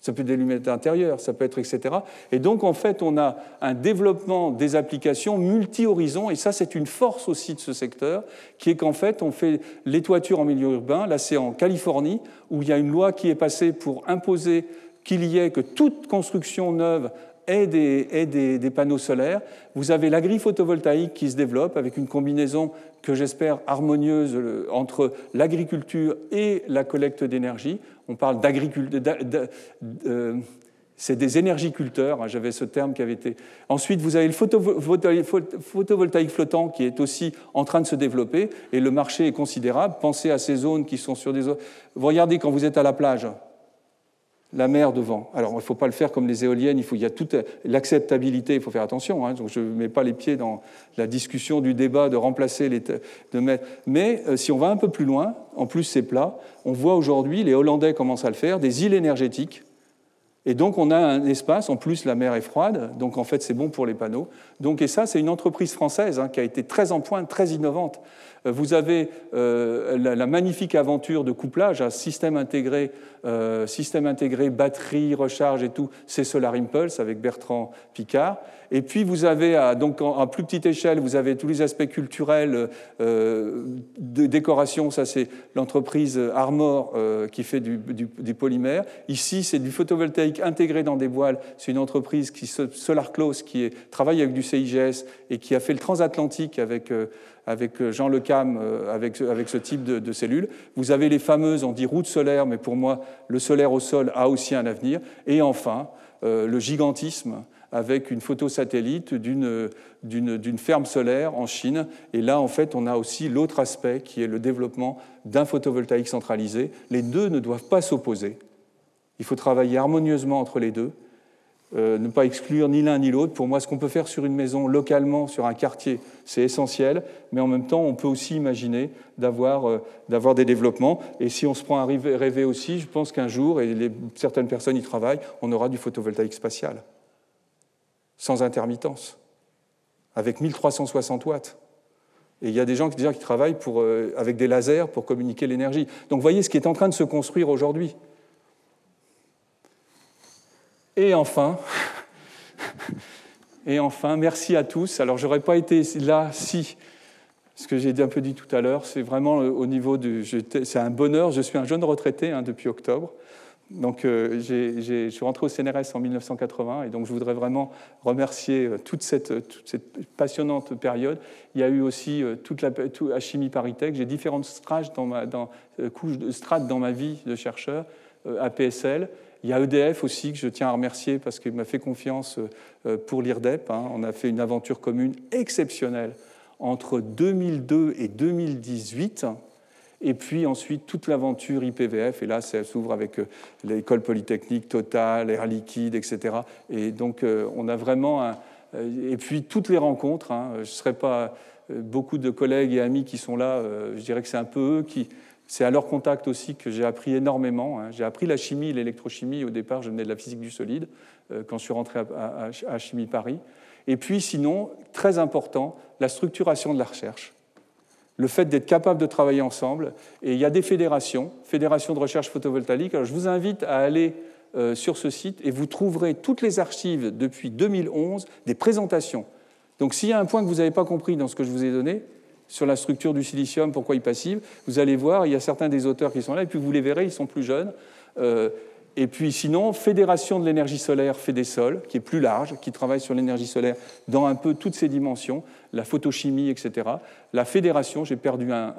ça peut être des lumières d'intérieur, ça peut être etc. Et donc, en fait, on a un développement des applications multi-horizons, et ça, c'est une force aussi de ce secteur, qui est qu'en fait, on fait les toitures en milieu urbain. Là, c'est en Californie, où il y a une loi qui est passée pour imposer qu'il y ait que toute construction neuve et des, panneaux solaires. Vous avez l'agri-photovoltaïque qui se développe avec une combinaison que j'espère harmonieuse euh, entre l'agriculture et la collecte d'énergie. On parle d'agriculture. Euh, c'est des énergiculteurs, hein, j'avais ce terme qui avait été. Ensuite, vous avez le photovoltaïque flottant qui est aussi en train de se développer et le marché est considérable. Pensez à ces zones qui sont sur des. Vous regardez quand vous êtes à la plage, la mer devant. Alors, il ne faut pas le faire comme les éoliennes, il, faut, y a toute l'acceptabilité, il faut faire attention. Hein. donc, je ne mets pas les pieds dans la discussion du débat de remplacer les. De mettre... Mais euh, si on va un peu plus loin, en plus c'est plat, on voit aujourd'hui, les Hollandais commencent à le faire, des îles énergétiques. Et donc, on a un espace, en plus, la mer est froide, donc en fait, c'est bon pour les panneaux. Donc, et ça, c'est une entreprise française hein, qui a été très en pointe, très innovante. Euh, vous avez euh, la, magnifique aventure de couplage, un système intégré, euh, système intégré, batterie, recharge et tout, c'est Solar Impulse avec Bertrand Picard. Et puis vous avez, donc en, plus petite échelle, vous avez tous les aspects culturels de décoration. Ça, c'est l'entreprise Armor qui fait du, du, polymère. Ici, c'est du photovoltaïque intégré dans des voiles. C'est une entreprise qui Solar Close qui travaille avec du CIGS et qui a fait le transatlantique avec avec euh, Jean Le Cam, euh, avec, avec ce type de, cellules. Vous avez les fameuses, on dit routes solaires, mais pour moi, le solaire au sol a aussi un avenir. Et enfin, euh, le gigantisme avec une photo satellite d'une ferme solaire en Chine. Et là, en fait, on a aussi l'autre aspect qui est le développement d'un photovoltaïque centralisé. Les deux ne doivent pas s'opposer. Il faut travailler harmonieusement entre les deux. Euh, ne pas exclure ni l'un ni l'autre. Pour moi, ce qu'on peut faire sur une maison localement, sur un quartier, c'est essentiel, mais en même temps, on peut aussi imaginer d'avoir euh, des développements. Et si on se prend à rêver aussi, je pense qu'un jour, et certaines personnes y travaillent, on aura du photovoltaïque spatial, sans intermittence, avec 1360 watts. Et il y a des gens déjà qui travaillent euh, avec des lasers pour communiquer l'énergie. Donc, voyez ce qui est en train de se construire aujourd'hui. Et enfin, et enfin, merci à tous. Alors, j'aurais pas été là si, ce que j'ai un peu dit tout à l'heure, c'est vraiment au niveau du, c'est un bonheur. Je suis un jeune retraité hein, depuis octobre. Donc, euh, je suis rentré au CNRS en 1980 et donc je voudrais vraiment remercier euh, toute cette, toute cette passionnante période. Il y a eu aussi euh, toute la à Chimie Paritech. J'ai différentes strates dans ma, vie de chercheur à PSL. Il y a EDF aussi que je tiens à remercier parce qu'il m'a fait confiance euh, pour l'IRDEP. Hein. On a fait une aventure commune exceptionnelle entre 2002 et 2018. Et puis ensuite toute l'aventure IPVF, et là ça s'ouvre avec euh, l'école polytechnique Total, Air Liquide, etc. Et donc euh, on a vraiment Et puis toutes les rencontres, hein. je ne serais pas beaucoup de collègues et amis qui sont là, je dirais que c'est un peu eux qui, c'est à leur contact aussi que j'ai appris énormément. Hein. J'ai appris la chimie, l'électrochimie. Au départ, je venais de la physique du solide euh, quand je suis rentré à, Chimie Paris. Et puis, sinon, très important, la structuration de la recherche. Le fait d'être capable de travailler ensemble. Et il y a des fédérations, fédérations de recherche photovoltaïque. Alors, je vous invite à aller euh, sur ce site et vous trouverez toutes les archives depuis 2011 des présentations. Donc, s'il y a un point que vous n'avez pas compris dans ce que je vous ai donné, sur la structure du silicium, pourquoi il passive. Vous allez voir, il y a certains des auteurs qui sont là, et puis vous les verrez, ils sont plus jeunes. Euh, et puis sinon, Fédération de l'énergie solaire FEDESOL, qui est plus large, qui travaille sur l'énergie solaire dans un peu toutes ses dimensions, la photochimie, etc. La Fédération, j'ai perdu un,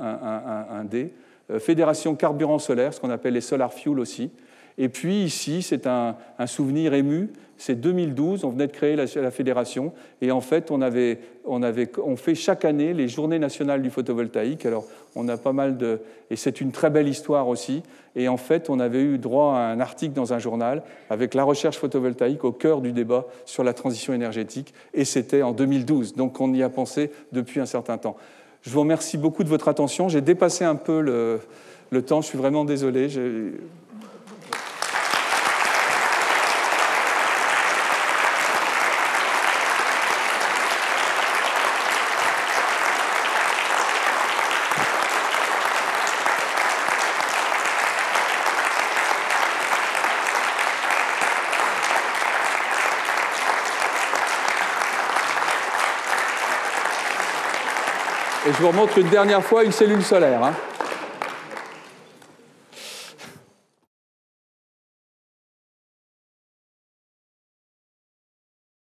un, D. Euh, Fédération carburant solaire, ce qu'on appelle les solar fuel aussi. Et puis ici, c'est un, souvenir ému, c'est 2012, on venait de créer la, fédération, et en fait, on, avait, on, avait, on fait chaque année les journées nationales du photovoltaïque. Alors, on a pas mal de. Et c'est une très belle histoire aussi. Et en fait, on avait eu droit à un article dans un journal avec la recherche photovoltaïque au cœur du débat sur la transition énergétique, et c'était en 2012. Donc, on y a pensé depuis un certain temps. Je vous remercie beaucoup de votre attention. J'ai dépassé un peu le, le temps, je suis vraiment désolé. Je vous remontre une dernière fois une cellule solaire. Hein.